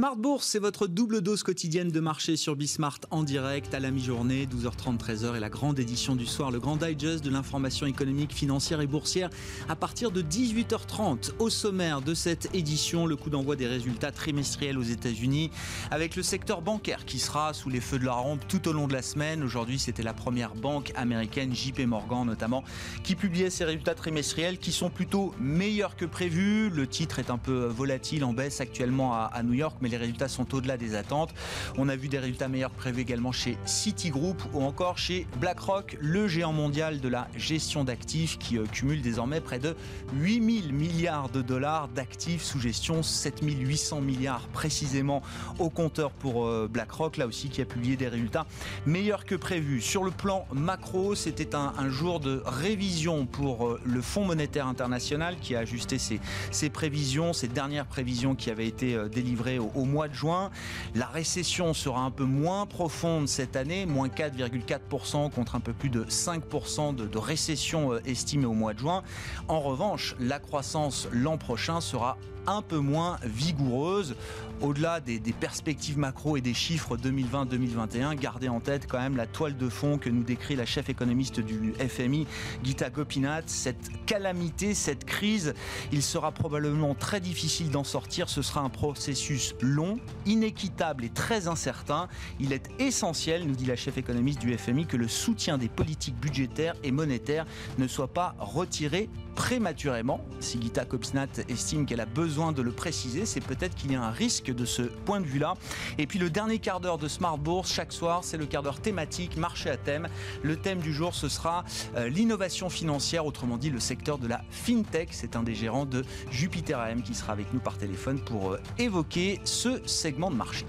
Smart Bourse, c'est votre double dose quotidienne de marché sur Bismart en direct à la mi-journée, 12h30, 13h et la grande édition du soir, le grand digest de l'information économique, financière et boursière à partir de 18h30. Au sommaire de cette édition, le coup d'envoi des résultats trimestriels aux États-Unis avec le secteur bancaire qui sera sous les feux de la rampe tout au long de la semaine. Aujourd'hui, c'était la première banque américaine, JP Morgan notamment, qui publiait ses résultats trimestriels qui sont plutôt meilleurs que prévus. Le titre est un peu volatile en baisse actuellement à New York, mais les résultats sont au-delà des attentes. On a vu des résultats meilleurs prévus également chez Citigroup ou encore chez BlackRock, le géant mondial de la gestion d'actifs qui euh, cumule désormais près de 8000 milliards de dollars d'actifs sous gestion, 7800 milliards précisément au compteur pour euh, BlackRock, là aussi qui a publié des résultats meilleurs que prévus. Sur le plan macro, c'était un, jour de révision pour euh, le Fonds monétaire international qui a ajusté ses, ses prévisions, ses dernières prévisions qui avaient été délivrées au, au mois de juin. La récession sera un peu moins profonde cette année, moins 4,4% contre un peu plus de 5% de, de, récession estimée au mois de juin. En revanche, la croissance l'an prochain sera un peu moins vigoureuse. Au-delà des, perspectives macro et des chiffres 2020-2021, gardez en tête quand même la toile de fond que nous décrit la chef économiste du FMI, Gita Gopinath. Cette calamité, cette crise, il sera probablement très difficile d'en sortir. Ce sera un processus long, inéquitable et très incertain. Il est essentiel, nous dit la chef économiste du FMI, que le soutien des politiques budgétaires et monétaires ne soit pas retiré prématurément. Si Gita Gopinath estime qu'elle a besoin de le préciser, c'est peut-être qu'il y a un risque de ce point de vue-là. Et puis le dernier quart d'heure de Smart Bourse, chaque soir, c'est le quart d'heure thématique, marché à thème. Le thème du jour, ce sera euh, l'innovation financière, autrement dit le secteur de la FinTech. C'est un des gérants de Jupiter AM qui sera avec nous par téléphone pour euh, évoquer ce segment de marché.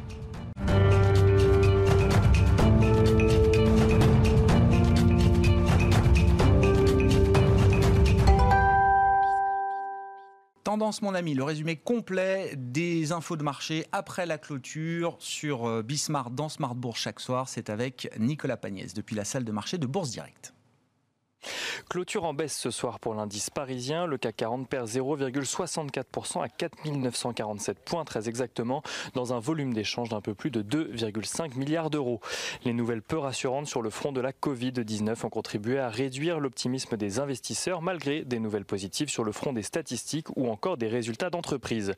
Mon ami, le résumé complet des infos de marché après la clôture sur Bismart dans Smart Bourse chaque soir. C'est avec Nicolas Pagnès depuis la salle de marché de Bourse Direct. Clôture en baisse ce soir pour l'indice parisien. Le CAC 40 perd 0,64% à 4947 points très exactement dans un volume d'échange d'un peu plus de 2,5 milliards d'euros. Les nouvelles peu rassurantes sur le front de la Covid-19 ont contribué à réduire l'optimisme des investisseurs malgré des nouvelles positives sur le front des statistiques ou encore des résultats d'entreprise.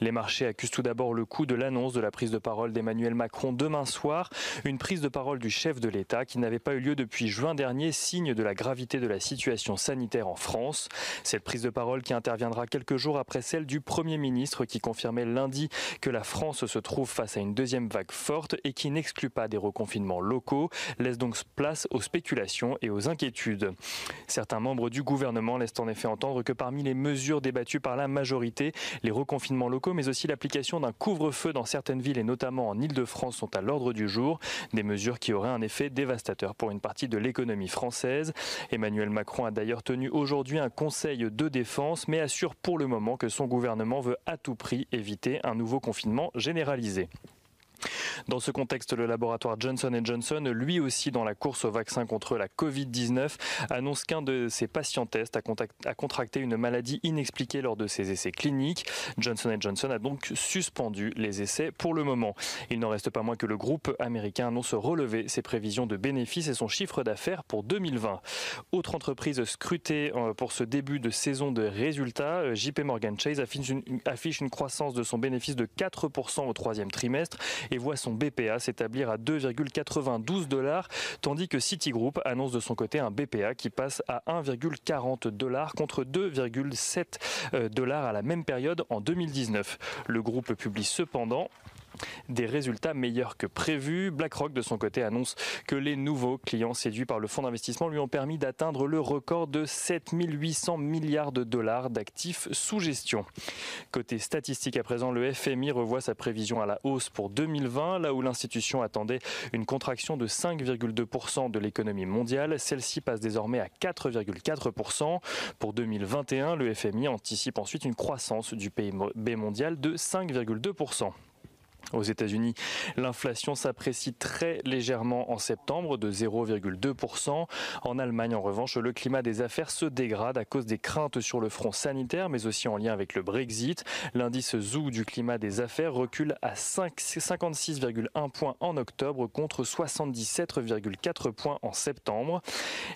Les marchés accusent tout d'abord le coup de l'annonce de la prise de parole d'Emmanuel Macron demain soir. Une prise de parole du chef de l'État qui n'avait pas eu lieu depuis juin dernier, signe de la gravité de la situation sanitaire en France. Cette prise de parole qui interviendra quelques jours après celle du Premier ministre qui confirmait lundi que la France se trouve face à une deuxième vague forte et qui n'exclut pas des reconfinements locaux, laisse donc place aux spéculations et aux inquiétudes. Certains membres du gouvernement laissent en effet entendre que parmi les mesures débattues par la majorité, les reconfinements locaux mais aussi l'application d'un couvre-feu dans certaines villes et notamment en Ile-de-France sont à l'ordre du jour, des mesures qui auraient un effet dévastateur pour une partie de l'économie française. Emmanuel Macron a d'ailleurs tenu aujourd'hui un conseil de défense, mais assure pour le moment que son gouvernement veut à tout prix éviter un nouveau confinement généralisé. Dans ce contexte, le laboratoire Johnson Johnson, lui aussi dans la course au vaccin contre la Covid-19, annonce qu'un de ses patients tests a, contracté une maladie inexpliquée lors de ses essais cliniques. Johnson Johnson a donc suspendu les essais pour le moment. Il n'en reste pas moins que le groupe américain annonce relever ses prévisions de bénéfices et son chiffre d'affaires pour 2020. Autre entreprise scrutée euh, pour ce début de saison de résultats, euh, JP Morgan Chase affiche une, affiche une croissance de son bénéfice de 4% au troisième trimestre et voit son BPA s'établir à 2,92 dollars, tandis que Citigroup annonce de son côté un BPA qui passe à 1,40 dollars contre 2,7 dollars à la même période en 2019. Le groupe publie cependant des résultats meilleurs que prévus. BlackRock, de son côté, annonce que les nouveaux clients séduits par le fonds d'investissement lui ont permis d'atteindre le record de 7800 milliards de dollars d'actifs sous gestion. Côté statistique à présent, le FMI revoit sa prévision à la hausse pour 2020, là où l'institution attendait une contraction de 5,2% de l'économie mondiale. Celle-ci passe désormais à 4,4%. Pour 2021, le FMI anticipe ensuite une croissance du PIB mondial de 5,2%. Aux États-Unis, l'inflation s'apprécie très légèrement en septembre de 0,2%. En Allemagne, en revanche, le climat des affaires se dégrade à cause des craintes sur le front sanitaire, mais aussi en lien avec le Brexit. L'indice ZOO du climat des affaires recule à 56,1 points en octobre contre 77,4 points en septembre.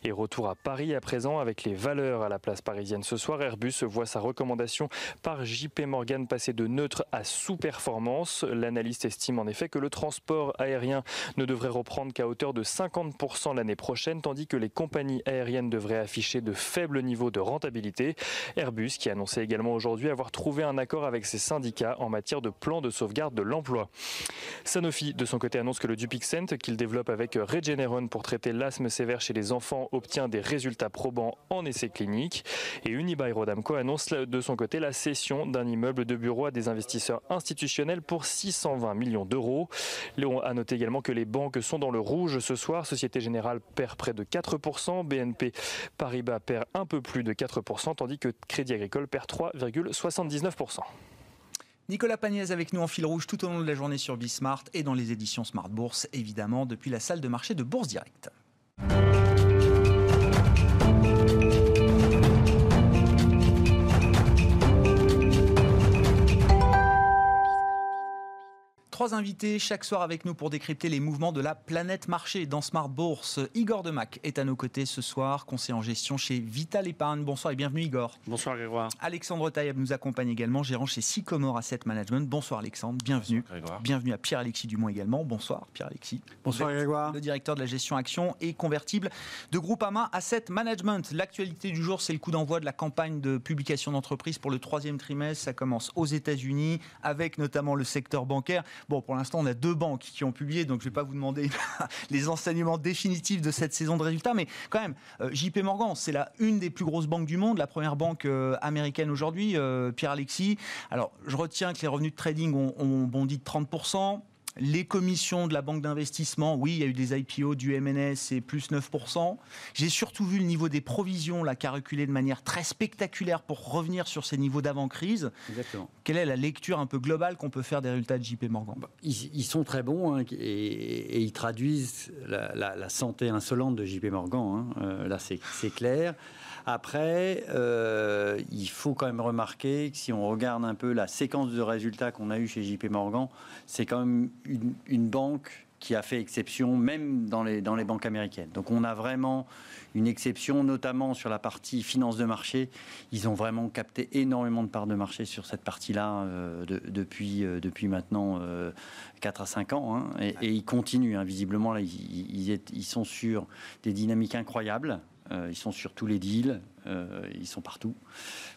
Et retour à Paris à présent avec les valeurs à la place parisienne ce soir. Airbus voit sa recommandation par JP Morgan passer de neutre à sous-performance. L'analyste estime en effet que le transport aérien ne devrait reprendre qu'à hauteur de 50% l'année prochaine, tandis que les compagnies aériennes devraient afficher de faibles niveaux de rentabilité. Airbus qui annonçait également aujourd'hui avoir trouvé un accord avec ses syndicats en matière de plan de sauvegarde de l'emploi. Sanofi, de son côté, annonce que le Dupixent, qu'il développe avec Regeneron pour traiter l'asthme sévère chez les enfants, obtient des résultats probants en essais cliniques. Et Unibail-Rodamco annonce de son côté la cession d'un immeuble de bureau à des investisseurs institutionnels pour 620 millions d'euros. Léon a noté également que les banques sont dans le rouge ce soir. Société Générale perd près de 4%, BNP Paribas perd un peu plus de 4%, tandis que Crédit Agricole perd 3,79%. Nicolas Pagnès avec nous en fil rouge tout au long de la journée sur Bismart et dans les éditions Smart Bourse, évidemment, depuis la salle de marché de Bourse Direct. Trois invités chaque soir avec nous pour décrypter les mouvements de la planète marché dans Smart Bourse. Igor Demac est à nos côtés ce soir, conseiller en gestion chez Vital Épargne. Bonsoir et bienvenue Igor. Bonsoir Grégoire. Alexandre Tailleb nous accompagne également, gérant chez Sycomore Asset Management. Bonsoir Alexandre, bienvenue. Bonsoir Grégoire. Bienvenue à Pierre-Alexis Dumont également. Bonsoir Pierre-Alexis. Bonsoir Grégoire. Le directeur de la gestion action et convertible de Groupama Asset Management. L'actualité du jour, c'est le coup d'envoi de la campagne de publication d'entreprise pour le troisième trimestre. Ça commence aux États-Unis avec notamment le secteur bancaire. Bon, pour l'instant, on a deux banques qui ont publié, donc je ne vais pas vous demander les enseignements définitifs de cette saison de résultats, mais quand même, euh, JP Morgan, c'est la une des plus grosses banques du monde, la première banque euh, américaine aujourd'hui, euh, Pierre Alexis. Alors, je retiens que les revenus de trading ont, ont bondi de 30%. Les commissions de la banque d'investissement, oui, il y a eu des IPO du MNS, c'est plus 9%. J'ai surtout vu le niveau des provisions là, qui a reculé de manière très spectaculaire pour revenir sur ces niveaux d'avant-crise. Exactement. Quelle est la lecture un peu globale qu'on peut faire des résultats de JP Morgan? Bah, ils, sont très bons hein, et, ils traduisent la, santé insolente de JP Morgan. Hein. Euh, là, c'est clair. Après, euh, il faut quand même remarquer que si on regarde un peu la séquence de résultats qu'on a eu chez JP Morgan, c'est quand même une, banque qui a fait exception, même dans les, dans les banques américaines. Donc on a vraiment une exception, notamment sur la partie finance de marché. Ils ont vraiment capté énormément de parts de marché sur cette partie-là euh, depuis, euh, depuis maintenant 4 à 5 ans. Hein. et, ils continuent, hein. visiblement, là, ils, ils, sont sur des dynamiques incroyables. Euh, ils sont sur tous les deals, euh, ils sont partout.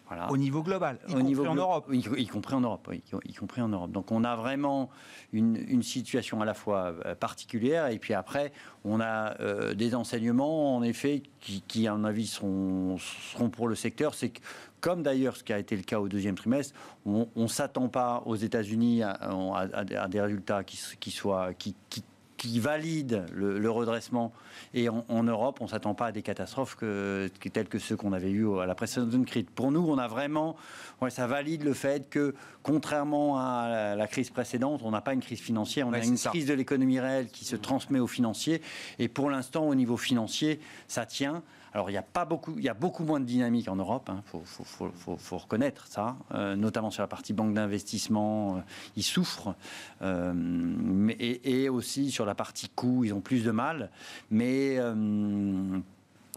Voilà. Au niveau global, y Au compris niveau en Europe. Y, y, compris en Europe, oui, y, compris en Europe. Donc on a vraiment une, une, situation à la fois euh, particulière et puis après on a des enseignements en effet qui, qui à mon avis seront, seront pour le secteur. C'est que comme d'ailleurs ce qui a été le cas au deuxième trimestre, on ne s'attend pas aux États-Unis à, à, à, des résultats qui, qui soient qui, qui qui valide le, redressement. Et en, Europe, on ne s'attend pas à des catastrophes que, telles que ceux qu'on avait eu à la précédente crise. Pour nous, on a vraiment, ouais, ça valide le fait que, contrairement à la, crise précédente, on n'a pas une crise financière, on a une crise de l'économie réelle qui se transmet aux financiers. Et pour l'instant, au niveau financier, ça tient. Alors, il y a pas beaucoup, il y a beaucoup moins de dynamique en Europe. Il hein. faut, reconnaître ça, euh, notamment sur la partie banque d'investissement, euh, ils souffrent, euh, mais, et, aussi sur la partie coût, ils ont plus de mal. Mais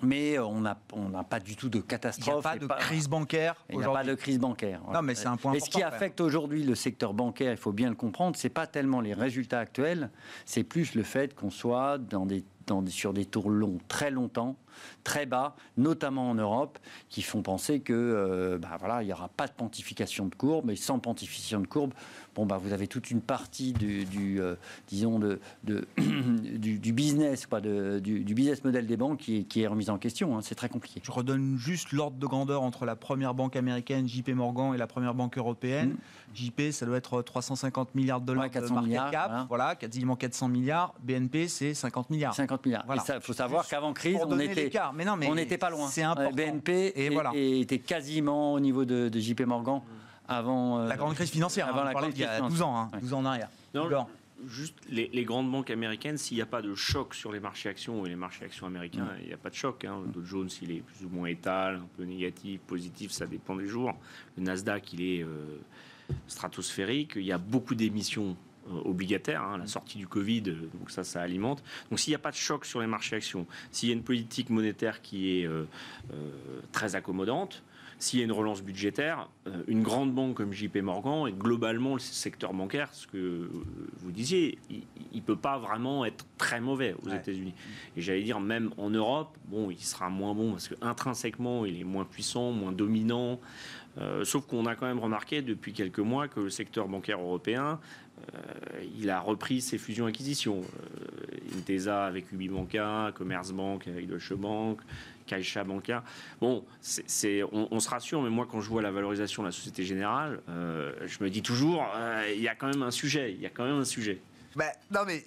mais on n'a on pas du tout de catastrophe. Il n'y a pas de crise bancaire. Il n'y a pas de crise bancaire. Non, mais c'est un point. Mais ce qui affecte aujourd'hui le secteur bancaire, il faut bien le comprendre, c'est pas tellement les résultats actuels, c'est plus le fait qu'on soit dans des sur des tours longs très longtemps, très bas, notamment en Europe, qui font penser que euh, bah voilà, il n'y aura pas de pontification de courbe, et sans pontification de courbe, bon bah vous avez toute une partie du, euh, disons de, du, business, quoi, du, du, business model des banques qui, qui est remise en question. Hein. c'est très compliqué. Je redonne juste l'ordre de grandeur entre la première banque américaine JP Morgan et la première banque européenne. Mm. JP, ça doit être 350 milliards de dollars 400 de market milliards, cap, voilà. quasiment 400 milliards. BNP, c'est 50 milliards. 50 milliards. Il faut savoir qu'avant crise, on était, mais non, mais on n'était pas loin. C'est important. BNP et, voilà. était quasiment au niveau de, JP Morgan avant euh, la grande crise financière. Avant hein, la crise il y a 12 ans, hein, 12 ans en arrière. Non, juste les, grandes banques américaines, s'il n'y a pas de choc sur les marchés actions et les marchés actions américains, il n'y a pas de choc. Hein. Le Dow Jones, il est plus ou moins étal, un peu négatif, positif, ça dépend des jours. Le Nasdaq, il est euh, stratosphérique. Il y a beaucoup d'émissions euh, obligataires, hein, la sortie du Covid, donc ça, ça alimente. Donc s'il n'y a pas de choc sur les marchés actions, s'il y a une politique monétaire qui est euh, très accommodante, s'il y a une relance budgétaire, euh, une grande banque comme JP Morgan et globalement le secteur bancaire, ce que vous disiez, il ne peut pas vraiment être très mauvais aux États-Unis. Et j'allais dire, même en Europe, bon, il sera moins bon parce qu'intrinsèquement, il est moins puissant, moins dominant. Euh, sauf qu'on a quand même remarqué depuis quelques mois que le secteur bancaire européen, euh, il a repris ses fusions-acquisitions. Intesa avec Ubibanca, Commerzbank avec Deutsche Bank, Caixa Banca. Bon, on, se rassure, mais moi, quand je vois la valorisation de la Société Générale, euh, je me dis toujours, euh, il y a quand même un sujet. Il y a quand même un sujet. Ben, non, mais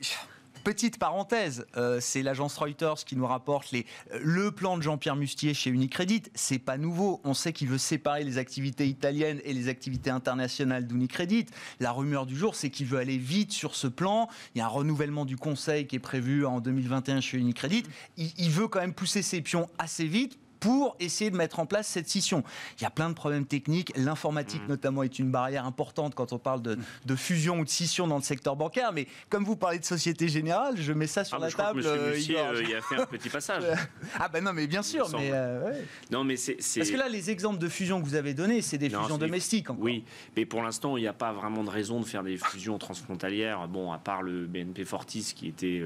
Petite parenthèse, euh, c'est l'agence Reuters qui nous rapporte euh, le plan de Jean-Pierre Mustier chez Unicredit. C'est pas nouveau. On sait qu'il veut séparer les activités italiennes et les activités internationales d'Unicredit. La rumeur du jour, c'est qu'il veut aller vite sur ce plan. Il y a un renouvellement du conseil qui est prévu en 2021 chez Unicredit. Il, il veut quand même pousser ses pions assez vite pour essayer de mettre en place cette scission. Il y a plein de problèmes techniques. L'informatique, mmh. notamment, est une barrière importante quand on parle de, de, fusion ou de scission dans le secteur bancaire. Mais comme vous parlez de Société Générale, je mets ça sur ah, la table. Euh, euh, il a fait un petit passage. ah ben non, mais bien sûr. Mais, euh, Non, mais c'est, Parce que là, les exemples de fusion que vous avez donnés, c'est des fusions domestiques. Encore. Oui, mais pour l'instant, il n'y a pas vraiment de raison de faire des fusions transfrontalières. Bon, à part le BNP Fortis qui était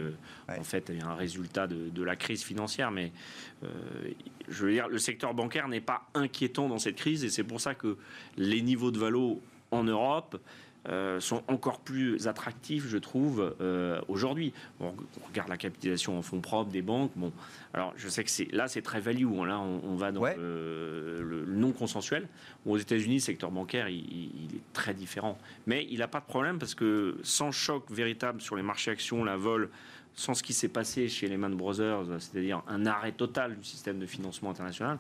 en fait un résultat de, de, la crise financière, mais je veux dire, le secteur bancaire n'est pas inquiétant dans cette crise et c'est pour ça que les niveaux de valo en Europe euh, sont encore plus attractifs, je trouve, euh, aujourd'hui. On, regarde la capitalisation en fonds propres des banques. Bon, alors je sais que c'est là c'est très value. Hein. là, on, va dans le, non consensuel. Aux États-Unis, le secteur bancaire, il, il, est très différent, mais il n'a pas de problème parce que sans choc véritable sur les marchés actions, la vol sans ce qui s'est passé chez Lehman Brothers, c'est-à-dire un arrêt total du système de financement international,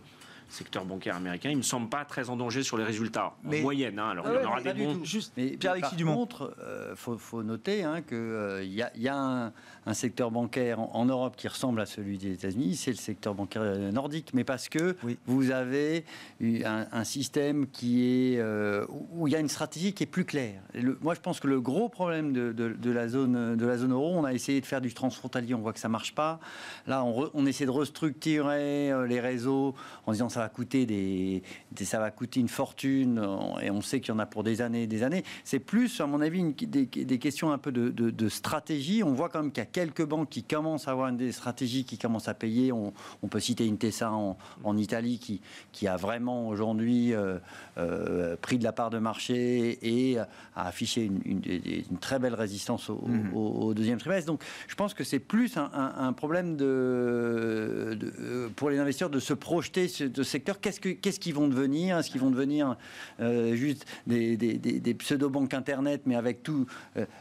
secteur bancaire américain, il me semble pas très en danger sur les résultats en moyenne. Hein. Alors il y en aura des bons. Juste, mais, par contre, il euh, faut, noter hein, qu'il euh, y a, y a un, secteur bancaire en, Europe qui ressemble à celui des États-Unis, c'est le secteur bancaire nordique, mais parce que vous avez un, un, système qui est euh, où il y a une stratégie qui est plus claire. moi, je pense que le gros problème de, de, la zone de la zone euro, on a essayé de faire du transfrontalier, on voit que ça marche pas. Là, on, on essaie de restructurer les réseaux en disant ça va coûter des, ça va coûter une fortune et on sait qu'il y en a pour des années et des années. C'est plus, à mon avis, des, questions un peu de, stratégie. On voit quand même qu'il y a quelques banques qui commencent à avoir des stratégies qui commencent à payer. On, peut citer une Tessa en, Italie qui, qui a vraiment aujourd'hui euh, euh, pris de la part de marché et a affiché une, très belle résistance mhm. au, deuxième trimestre. Donc, je pense que c'est plus un, problème de, pour les investisseurs de se projeter de secteur, qu'est-ce qu'ils vont devenir? Est-ce qu'ils vont devenir euh, juste des, pseudo-banques Internet, mais avec tout,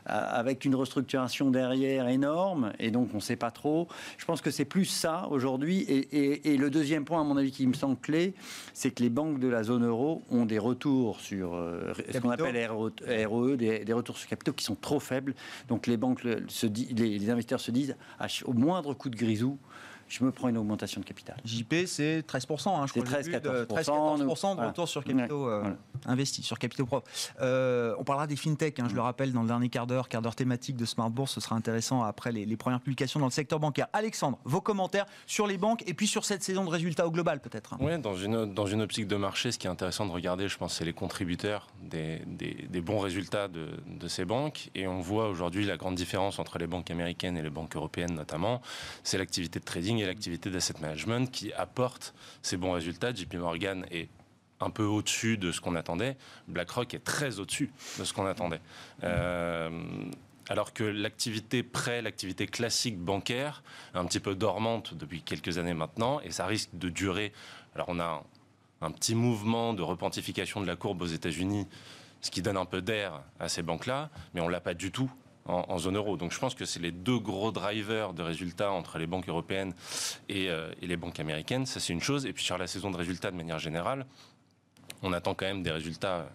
avec une restructuration derrière énorme, et donc on ne sait pas trop. Je pense que c'est plus ça aujourd'hui. Et, le deuxième point, à mon avis, qui me semble clé, c'est que les banques de la zone euro ont des retours sur euh, ce qu'on appelle RE, e, des, retours sur capitaux qui sont trop faibles. Donc les banques, se, les, les investisseurs se disent, au moindre coup de grisou, je me prends une augmentation de capital. JP, c'est 13%. Hein, c'est 13-14%. 13-14% de retour sur capitaux euh, investis, sur capitaux propres. Euh, on parlera des fintech, hein, je le rappelle, dans le dernier quart d'heure, quart d'heure thématique de Smart Bourse. Ce sera intéressant après les, premières publications dans le secteur bancaire. Alexandre, vos commentaires sur les banques et puis sur cette saison de résultats au global, peut-être. Oui, dans une, dans une optique de marché, ce qui est intéressant de regarder, je pense, c'est les contributeurs des, des, bons résultats de, de ces banques. Et on voit aujourd'hui la grande différence entre les banques américaines et les banques européennes, notamment, c'est l'activité de trading et l'activité d'asset management qui apporte ces bons résultats. JP Morgan est un peu au-dessus de ce qu'on attendait. BlackRock est très au-dessus de ce qu'on attendait. Euh, alors que l'activité prêt, l'activité classique bancaire, est un petit peu dormante depuis quelques années maintenant, et ça risque de durer. Alors on a un, petit mouvement de repentification de la courbe aux États-Unis, ce qui donne un peu d'air à ces banques-là, mais on l'a pas du tout en, zone euro. Donc je pense que c'est les deux gros drivers de résultats entre les banques européennes et, euh, et les banques américaines. Ça, c'est une chose. Et puis sur la saison de résultats de manière générale, on attend quand même des résultats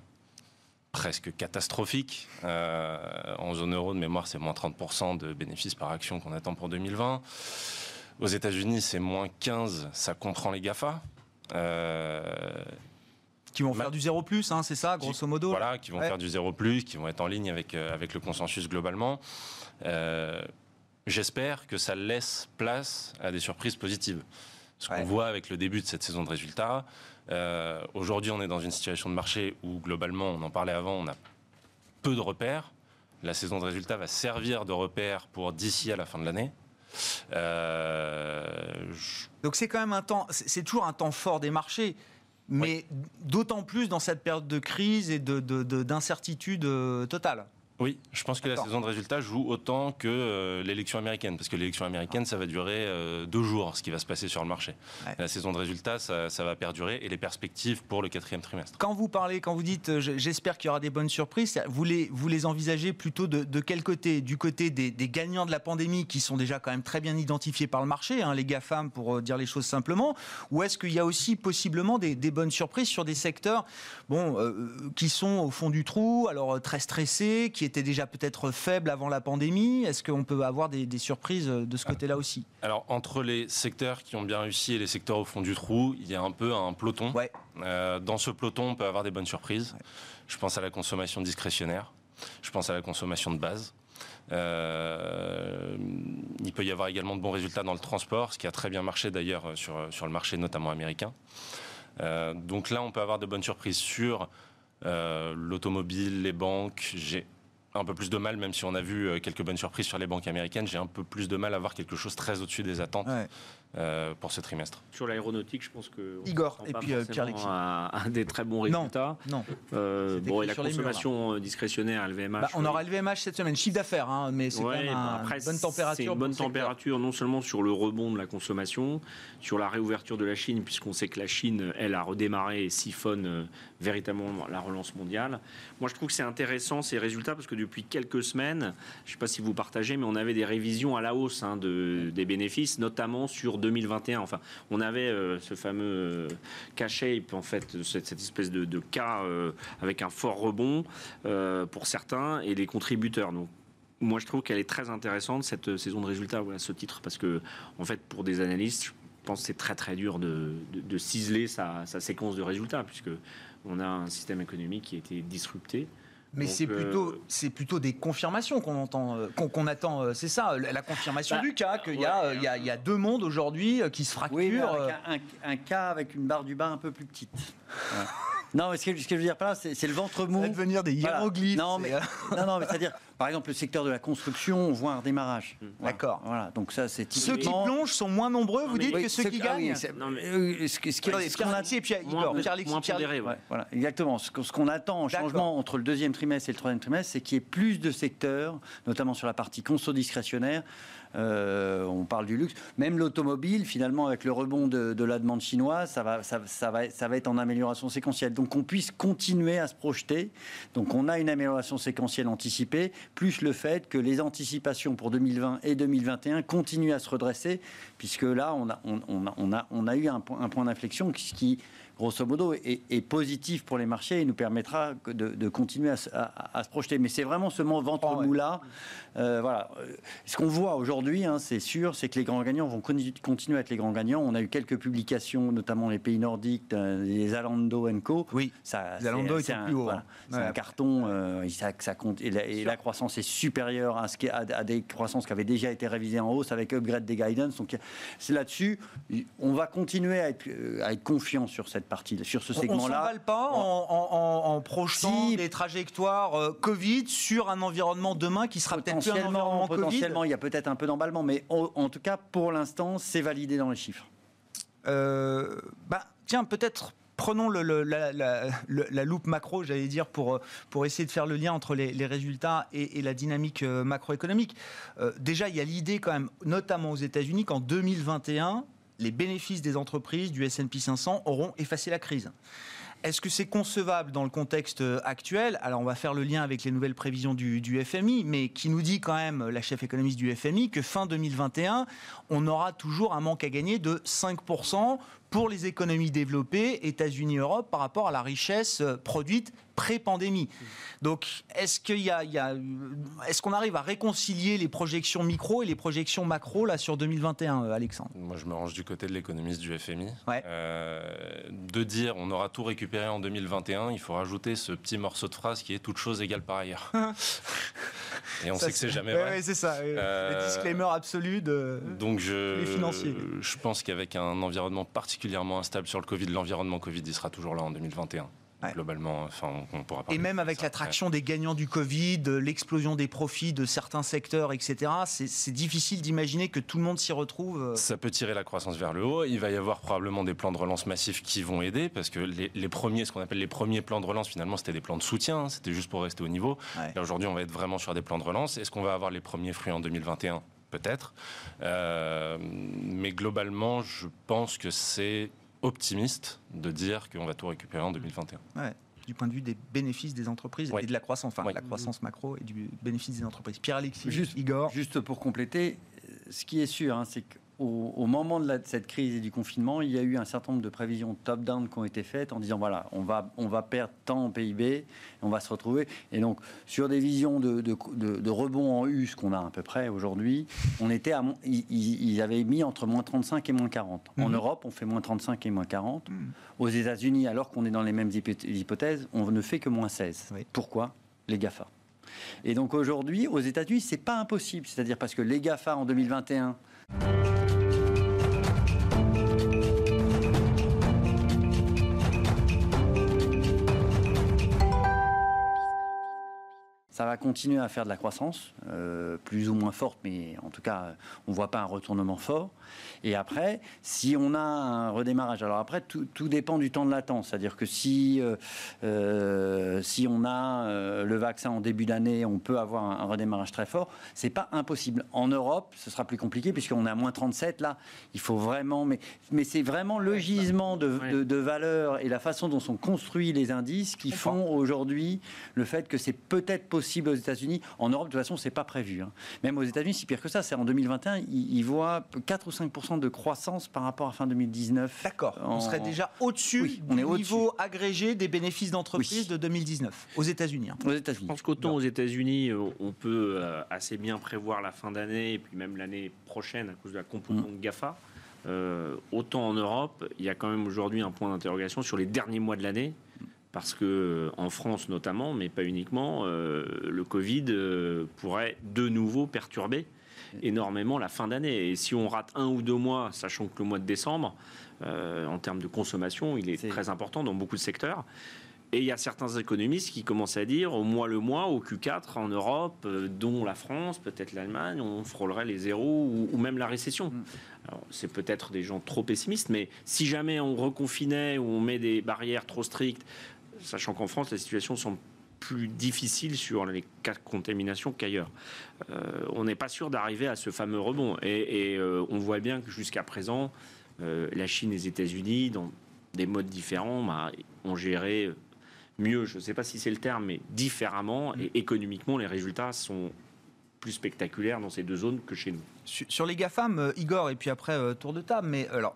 presque catastrophique. en zone euro, de mémoire, c'est moins 30% de bénéfices par action qu'on attend pour 2020. Aux États-Unis, c'est moins 15, ça comprend les GAFA. Qui vont faire du zéro plus, hein, c'est ça, grosso modo Voilà, qui vont faire du zéro plus, qui vont être en ligne avec, avec le consensus globalement. J'espère que ça laisse place à des surprises positives. Ce qu'on voit avec le début de cette saison de résultats, euh, aujourd'hui on est dans une situation de marché où globalement, on en parlait avant, on a peu de repères. La saison de résultats va servir de repère pour d'ici à la fin de l'année. Euh, Donc c'est quand même un temps, c'est toujours un temps fort des marchés. Mais d'autant plus dans cette période de crise et d'incertitude de, euh, totale. Oui, je pense que la saison de résultats joue autant que euh, l'élection américaine, parce que l'élection américaine, ça va durer euh, deux jours, ce qui va se passer sur le marché. La saison de résultats, ça, va perdurer, et les perspectives pour le quatrième trimestre. Quand vous parlez, quand vous dites, euh, j'espère qu'il y aura des bonnes surprises, vous les, vous les envisagez plutôt de, quel côté? Du côté des, gagnants de la pandémie, qui sont déjà quand même très bien identifiés par le marché, hein, les GAFAM, pour dire les choses simplement, ou est-ce qu'il y a aussi possiblement des, bonnes surprises sur des secteurs bon, qui sont au fond du trou, alors très stressés, qui était déjà peut-être faible avant la pandémie Est-ce qu'on peut avoir des, surprises de ce côté-là aussi? Alors, entre les secteurs qui ont bien réussi et les secteurs au fond du trou, il y a un peu un peloton. Ouais. Euh, dans ce peloton, on peut avoir des bonnes surprises. Je pense à la consommation discrétionnaire. Je pense à la consommation de base. Euh, il peut y avoir également de bons résultats dans le transport, ce qui a très bien marché d'ailleurs sur, sur le marché notamment américain. Euh, donc là, on peut avoir de bonnes surprises sur l'automobile, les banques. J'ai un peu plus de mal, même si on a vu euh, quelques bonnes surprises sur les banques américaines, j'ai un peu plus de mal à voir quelque chose très au-dessus des attentes. Euh, pour ce trimestre. Sur l'aéronautique, je pense que Igor et puis euh, Pierre un, un, des très bons résultats. Non. Euh, bon, et la consommation discrétionnaire, LVMH. Bah, on aura LVMH cette semaine, chiffre d'affaires, hein, mais c'est ouais, bah, une bonne température. C'est une bonne température, non seulement sur le rebond de la consommation, sur la réouverture de la Chine, puisqu'on sait que la Chine, elle, a redémarré et siphonne véritablement la relance mondiale. Moi, je trouve que c'est intéressant ces résultats parce que depuis quelques semaines, je ne sais pas si vous partagez, mais on avait des révisions à la hausse hein, de, des bénéfices, notamment sur 2021. Enfin, on avait euh, ce fameux K-shape, en fait, cette, espèce de, de cas euh, avec un fort rebond euh, pour certains et les contributeurs. Donc, moi, je trouve qu'elle est très intéressante cette saison de résultats, voilà, ce titre, parce que, en fait, pour des analystes, je pense que c'est très très dur de, de, ciseler sa, sa, séquence de résultats, puisque on a un système économique qui a été disrupté. Mais c'est plutôt, euh, c'est plutôt des confirmations qu'on entend, euh, qu'on, attend. Euh, c'est ça, la confirmation bah, du cas qu'il y, a, il y, a, deux mondes aujourd'hui qui se fracturent. Oui, un, cas avec une barre du bas un peu plus petite. Non, mais ce que, ce que je veux dire par là, c'est, le ventre mou. Ça va devenir des hiéroglyphes. Non, mais, non, non, mais c'est-à-dire, par exemple, le secteur de la construction, on voit un redémarrage. Mmh. D'accord. Voilà. Donc ça, c'est Ceux qui plongent sont moins nombreux, vous dites, que ceux, qui ah gagnent. non, mais... ce, ce, ce, qu'on a et puis Igor, moins, pondéré, ouais. voilà, exactement. Ce, qu'on attend en changement entre le deuxième trimestre et le troisième trimestre, c'est qu'il y ait plus de secteurs, notamment sur la partie conso discrétionnaire, euh, on parle du luxe. Même l'automobile, finalement, avec le rebond de, la demande chinoise, ça va, ça, va, ça va être en amélioration séquentielle. Donc, on puisse continuer à se projeter. Donc, on a une amélioration séquentielle anticipée, plus le fait que les anticipations pour 2020 et 2021 continuent à se redresser, puisque là, on a, on, a, on a eu un, un point d'inflexion qui grosso modo, est, positif pour les marchés et nous permettra de, continuer à, se projeter. Mais c'est vraiment ce ventre oh, mou-là. Euh, voilà. Ce qu'on voit aujourd'hui, hein, c'est sûr, c'est que les grands gagnants vont continuer à être les grands gagnants. On a eu quelques publications, notamment les pays nordiques, euh, les Alando Co. Oui, ça, les Alando est, plus haut. Hein. C'est un carton, euh, ça, ça, compte, et la, croissance est supérieure à, ce qui, à, des croissances qui avaient déjà été révisées en hausse avec upgrade des guidance. Donc c'est là-dessus, on va continuer à être, à être confiant sur cette partie, sur ce segment-là. On ne pas en, projetant des trajectoires euh, Covid sur un environnement demain qui sera peut-être un environnement Potentiellement, il y a peut-être un peu d'emballement, mais en, tout cas, pour l'instant, c'est validé dans les chiffres. Euh, bah, tiens, peut-être prenons le, la, loupe macro, j'allais dire, pour, pour essayer de faire le lien entre les, résultats et, la dynamique euh, macroéconomique. déjà, il y a l'idée quand même, notamment aux États-Unis, qu'en 2021, les bénéfices des entreprises du S&P 500 auront effacé la crise. Est-ce que c'est concevable dans le contexte euh, actuel? Alors, on va faire le lien avec les nouvelles prévisions du, du, FMI, mais qui nous dit quand même, la chef économiste du FMI, que fin 2021, on aura toujours un manque à gagner de 5% pour les économies développées, États-Unis, Europe, par rapport à la richesse euh, produite pré-pandémie. Donc, est-ce qu'il y a, est-ce qu'on arrive à réconcilier les projections micro et les projections macro là sur 2021, euh, Alexandre? Moi, je me range du côté de l'économiste du FMI. Euh, de dire on aura tout récupéré en 2021, il faut rajouter ce petit morceau de phrase qui est toute chose égale par ailleurs. et on sait que c'est jamais vrai. Oui, c'est ça. le disclaimer absolu de donc je, les financiers. Je pense qu'avec un environnement particulièrement instable sur le Covid, l'environnement Covid, il sera toujours là en 2021 globalement. Enfin, on, pourra Et même avec l'attraction des gagnants du Covid, l'explosion des profits de certains secteurs, etc., c'est difficile d'imaginer que tout le monde s'y retrouve. Euh. Ça peut tirer la croissance vers le haut. Il va y avoir probablement des plans de relance massifs qui vont aider, parce que les, premiers, ce qu'on appelle les premiers plans de relance, finalement, c'était des plans de soutien, hein. c'était juste pour rester au niveau. Là, aujourd'hui, on va être vraiment sur des plans de relance. Est-ce qu'on va avoir les premiers fruits en 2021 Peut-être. Euh, mais globalement, je pense que c'est optimiste de dire qu'on va tout récupérer en 2021. du point de vue des bénéfices des entreprises et de la croissance, enfin la croissance macro et du bénéfice des entreprises. Pierre-Alexis, juste, Igor. Juste pour compléter, ce qui est sûr, hein, c'est que au, moment de, cette crise et du confinement, il y a eu un certain nombre de prévisions top-down qui ont été faites en disant voilà, on va, on va perdre tant en PIB, on va se retrouver. Et donc, sur des visions de, de, rebond en U, ce qu'on a à peu près aujourd'hui, on était à, ils, avaient mis entre moins 35 et moins 40. En mhm. Europe, on fait moins 35 et moins 40. Mhm. Aux États-Unis, alors qu'on est dans les mêmes hypothèses, on ne fait que moins 16. Pourquoi? Les GAFA. Et donc aujourd'hui, aux États-Unis, c'est pas impossible. C'est-à-dire parce que les GAFA en 2021 va continuer à faire de la croissance, euh, plus ou moins forte, mais en tout cas, on ne voit pas un retournement fort. Et après, si on a un redémarrage, alors après, tout, dépend du temps de latence. C'est-à-dire que si, euh, euh, si on a le vaccin en début d'année, on peut avoir un, redémarrage très fort. C'est pas impossible. En Europe, ce sera plus compliqué puisqu'on est à moins 37 là. Il faut vraiment, mais, mais c'est vraiment le gisement de, de, valeurs et la façon dont sont construits les indices qui font aujourd'hui le fait que c'est peut-être possible possible aux États-Unis. En Europe, de toute façon, c'est pas prévu. Hein. Même aux États-Unis, c'est pire que ça. C'est en 2021, ils, voient 4 ou 5 de croissance par rapport à fin 2019. D'accord. On serait déjà au-dessus du niveau agrégé des bénéfices d'entreprise de 2019 aux États-Unis. Hein. Aux États-Unis. Je pense qu'autant aux États-Unis, euh, on peut euh, assez bien prévoir la fin d'année et puis même l'année prochaine à cause de la composante mm. GAFA. Euh, autant en Europe, il y a quand même aujourd'hui un point d'interrogation sur les derniers mois de l'année parce que euh, en France notamment, mais pas uniquement, euh, le Covid euh, pourrait de nouveau perturber énormément la fin d'année. Et si on rate un ou deux mois, sachant que le mois de décembre, en termes de consommation, il est, très important dans beaucoup de secteurs. Et il y a certains économistes qui commencent à dire au mois le mois, au Q4 en Europe, dont la France, peut-être l'Allemagne, on frôlerait les zéros ou, même la récession. Mm. c'est peut-être des gens trop pessimistes, mais si jamais on reconfinait ou on met des barrières trop strictes, sachant qu'en France, la situation semble plus difficile sur les cas de contamination qu'ailleurs. Euh, on n'est pas sûr d'arriver à ce fameux rebond. Et, euh, on voit bien que jusqu'à présent, euh, la Chine et les États-Unis, dans des modes différents, bah, ont géré mieux, je ne sais pas si c'est le terme, mais différemment. Et économiquement, les résultats sont plus spectaculaires dans ces deux zones que chez nous. Sur les GAFAM, Igor, et puis après, tour de table, mais alors,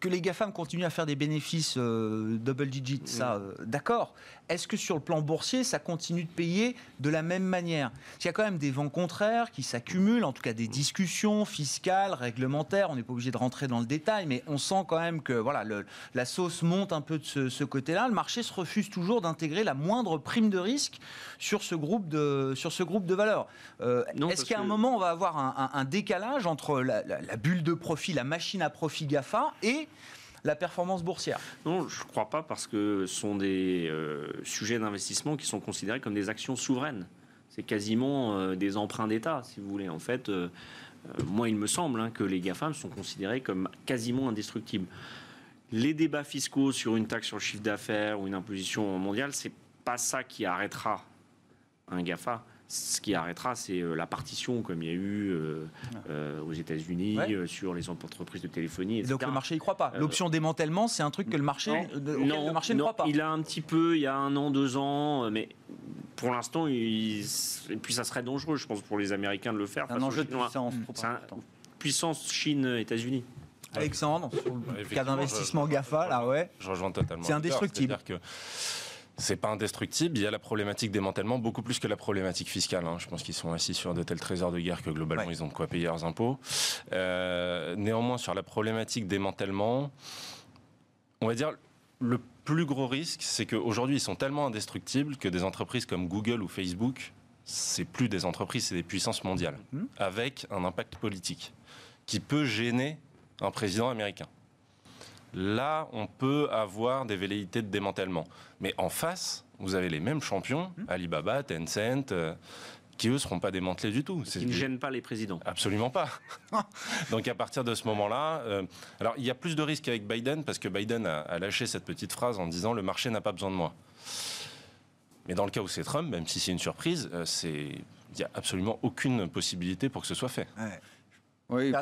que les GAFAM continuent à faire des bénéfices euh, double digit, ça, euh, d'accord. Est-ce que sur le plan boursier, ça continue de payer de la même manière? Il y a quand même des vents contraires qui s'accumulent, en tout cas des discussions fiscales, réglementaires. On n'est pas obligé de rentrer dans le détail, mais on sent quand même que voilà, la sauce monte un peu de ce, côté-là. Le marché se refuse toujours d'intégrer la moindre prime de risque sur ce groupe de, sur ce groupe de valeurs. Euh, est-ce qu'à un moment, on va avoir un, décalage entre la, la bulle de profit, la machine à profit GAFA et la performance boursière Non, je ne crois pas parce que ce sont des euh, sujets d'investissement qui sont considérés comme des actions souveraines. C'est quasiment euh, des emprunts d'État, si vous voulez. En fait, euh, moi, il me semble hein, que les GAFAM sont considérés comme quasiment indestructibles. Les débats fiscaux sur une taxe sur le chiffre d'affaires ou une imposition mondiale, c'est pas ça qui arrêtera un GAFA ce qui arrêtera, c'est la partition, comme il y a eu aux États-Unis sur les entreprises de téléphonie. Donc le marché n'y croit pas. L'option démantèlement, c'est un truc que le marché, non, le marché ne croit pas. Il a un petit peu, il y a un an, deux ans, mais pour l'instant, et puis ça serait dangereux, je pense, pour les Américains de le faire. Un enjeu de puissance. puissance Chine-États-Unis. Alexandre, sur le cas d'investissement GAFA, là, ouais. Je rejoins totalement. C'est indestructible. C'est pas indestructible. Il y a la problématique démantèlement beaucoup plus que la problématique fiscale. Hein. Je pense qu'ils sont assis sur de tels trésors de guerre que globalement ils ont de quoi payer leurs impôts. Euh, néanmoins, sur la problématique démantèlement, on va dire le plus gros risque, c'est qu'aujourd'hui ils sont tellement indestructibles que des entreprises comme Google ou Facebook, c'est plus des entreprises, c'est des puissances mondiales, mmh. avec un impact politique qui peut gêner un président américain. Là, on peut avoir des velléités de démantèlement. Mais en face, vous avez les mêmes champions, hmm. Alibaba, Tencent, euh, qui eux ne seront pas démantelés du tout. Qui ne gênent pas les présidents. Absolument pas. Donc à partir de ce moment-là, euh, alors il y a plus de risques avec Biden parce que Biden a, lâché cette petite phrase en disant le marché n'a pas besoin de moi. Mais dans le cas où c'est Trump, même si c'est une surprise, euh, il n'y a absolument aucune possibilité pour que ce soit fait. Oui,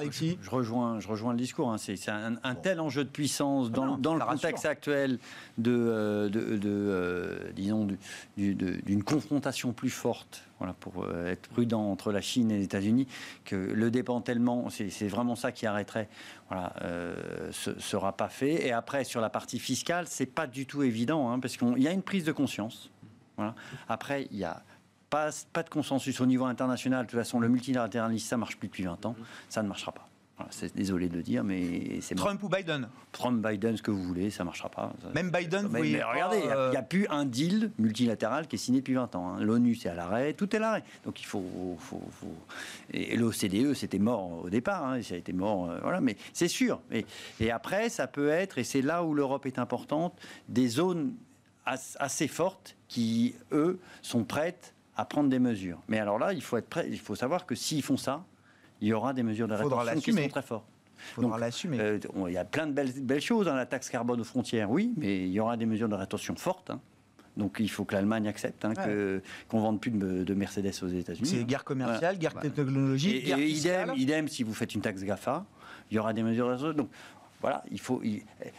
je, rejoins, je rejoins le discours. Hein. C'est un, tel enjeu de puissance dans, ah le contexte actuel de, euh, de, euh, disons, d'une confrontation plus forte, voilà, pour euh, être prudent entre la Chine et les États-Unis, que le démantèlement, c'est vraiment ça qui arrêterait, voilà, ce sera pas fait. Et après, sur la partie fiscale, c'est pas du tout évident, hein, parce qu'il y a une prise de conscience. Voilà. Après, il y a pas, pas de consensus au niveau international. De toute façon, le multilatéralisme, ça marche plus depuis 20 ans. Ça ne marchera pas. c'est désolé de le dire, mais c'est Trump ou Biden? Trump, Biden, ce que vous voulez, ça ne marchera pas. Même Biden, vous mais, regardez, il n'y a, euh, plus un deal multilatéral qui est signé depuis 20 ans. Hein. L'ONU, c'est à l'arrêt, tout est à l'arrêt. Donc il faut, faut, Et l'OCDE, c'était mort au départ, hein, ça a été mort, euh, voilà, mais c'est sûr. Et, et après, ça peut être, et c'est là où l'Europe est importante, des zones assez fortes qui, eux, sont prêtes à prendre des mesures. Mais alors là, il faut être prêt. Il faut savoir que s'ils font ça, il y aura des mesures de rétorsion qui sont très fortes. Faudra l'assumer. Euh, il y a plein de belles, belles choses dans hein, la taxe carbone aux frontières, oui, mais il y aura des mesures de rétorsion fortes. Hein. Donc il faut que l'Allemagne accepte hein, qu'on vende plus de, Mercedes aux États-Unis. C'est guerre commerciale, guerre technologique, guerre et idem, idem, si vous faites une taxe GAFA, il y aura des mesures de rétorsion. Donc voilà, il faut.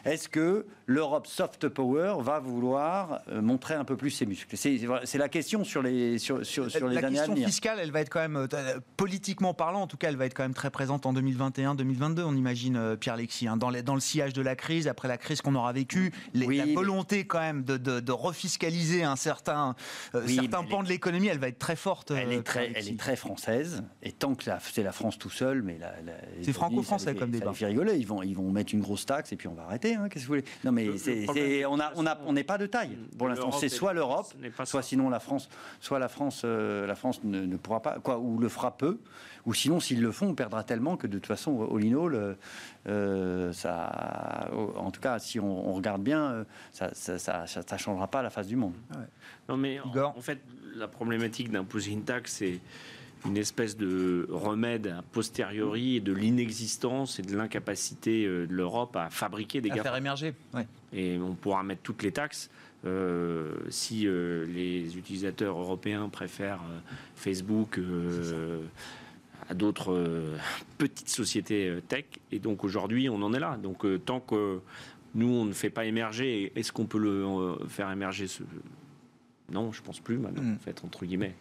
Est-ce que l'Europe soft power va vouloir euh, montrer un peu plus ses muscles? C'est la question sur les sur, sur, sur les la question fiscale, elle va être quand même euh, politiquement parlant, en tout cas, elle va être quand même très présente en 2021-2022. On imagine euh, Pierre Lexi hein, dans, dans le sillage de la crise, après la crise qu'on aura vécue, la volonté quand même de, de, refiscaliser un certain certain pan de l'économie, elle va être très forte. Elle est très, elle est très française. Et tant que c'est la France tout seul, mais c'est franco-français comme débat. Ça fait rigoler. Ils vont ils vont mettre une grosse taxe et puis on va arrêter. Hein, qu'est-ce que vous voulez? Non, mais c'est, on a, on a, on n'est pas de taille pour l'instant. C'est soit l'Europe, soit sinon la France, soit la France, euh, la France ne, pourra pas, quoi, ou le fera peu, ou sinon s'ils le font, on perdra tellement que de toute façon, au Lino, euh, ça, en tout cas, si on, regarde bien, euh, ça, ça, ça, changera pas la face du monde. Non, mais en, en, fait, la problématique d'imposer une taxe, c'est une espèce de remède a posteriori de l'inexistence et de l'incapacité euh, de l'Europe à fabriquer des à faire émerger. Et on pourra mettre toutes les taxes. Euh, si euh, les utilisateurs européens préfèrent Facebook à d'autres petites sociétés tech. Et donc aujourd'hui, on en est là. Donc tant que nous, on ne fait pas émerger, est-ce qu'on peut le faire émerger ce, non, je pense plus maintenant, mm. en fait, entre guillemets.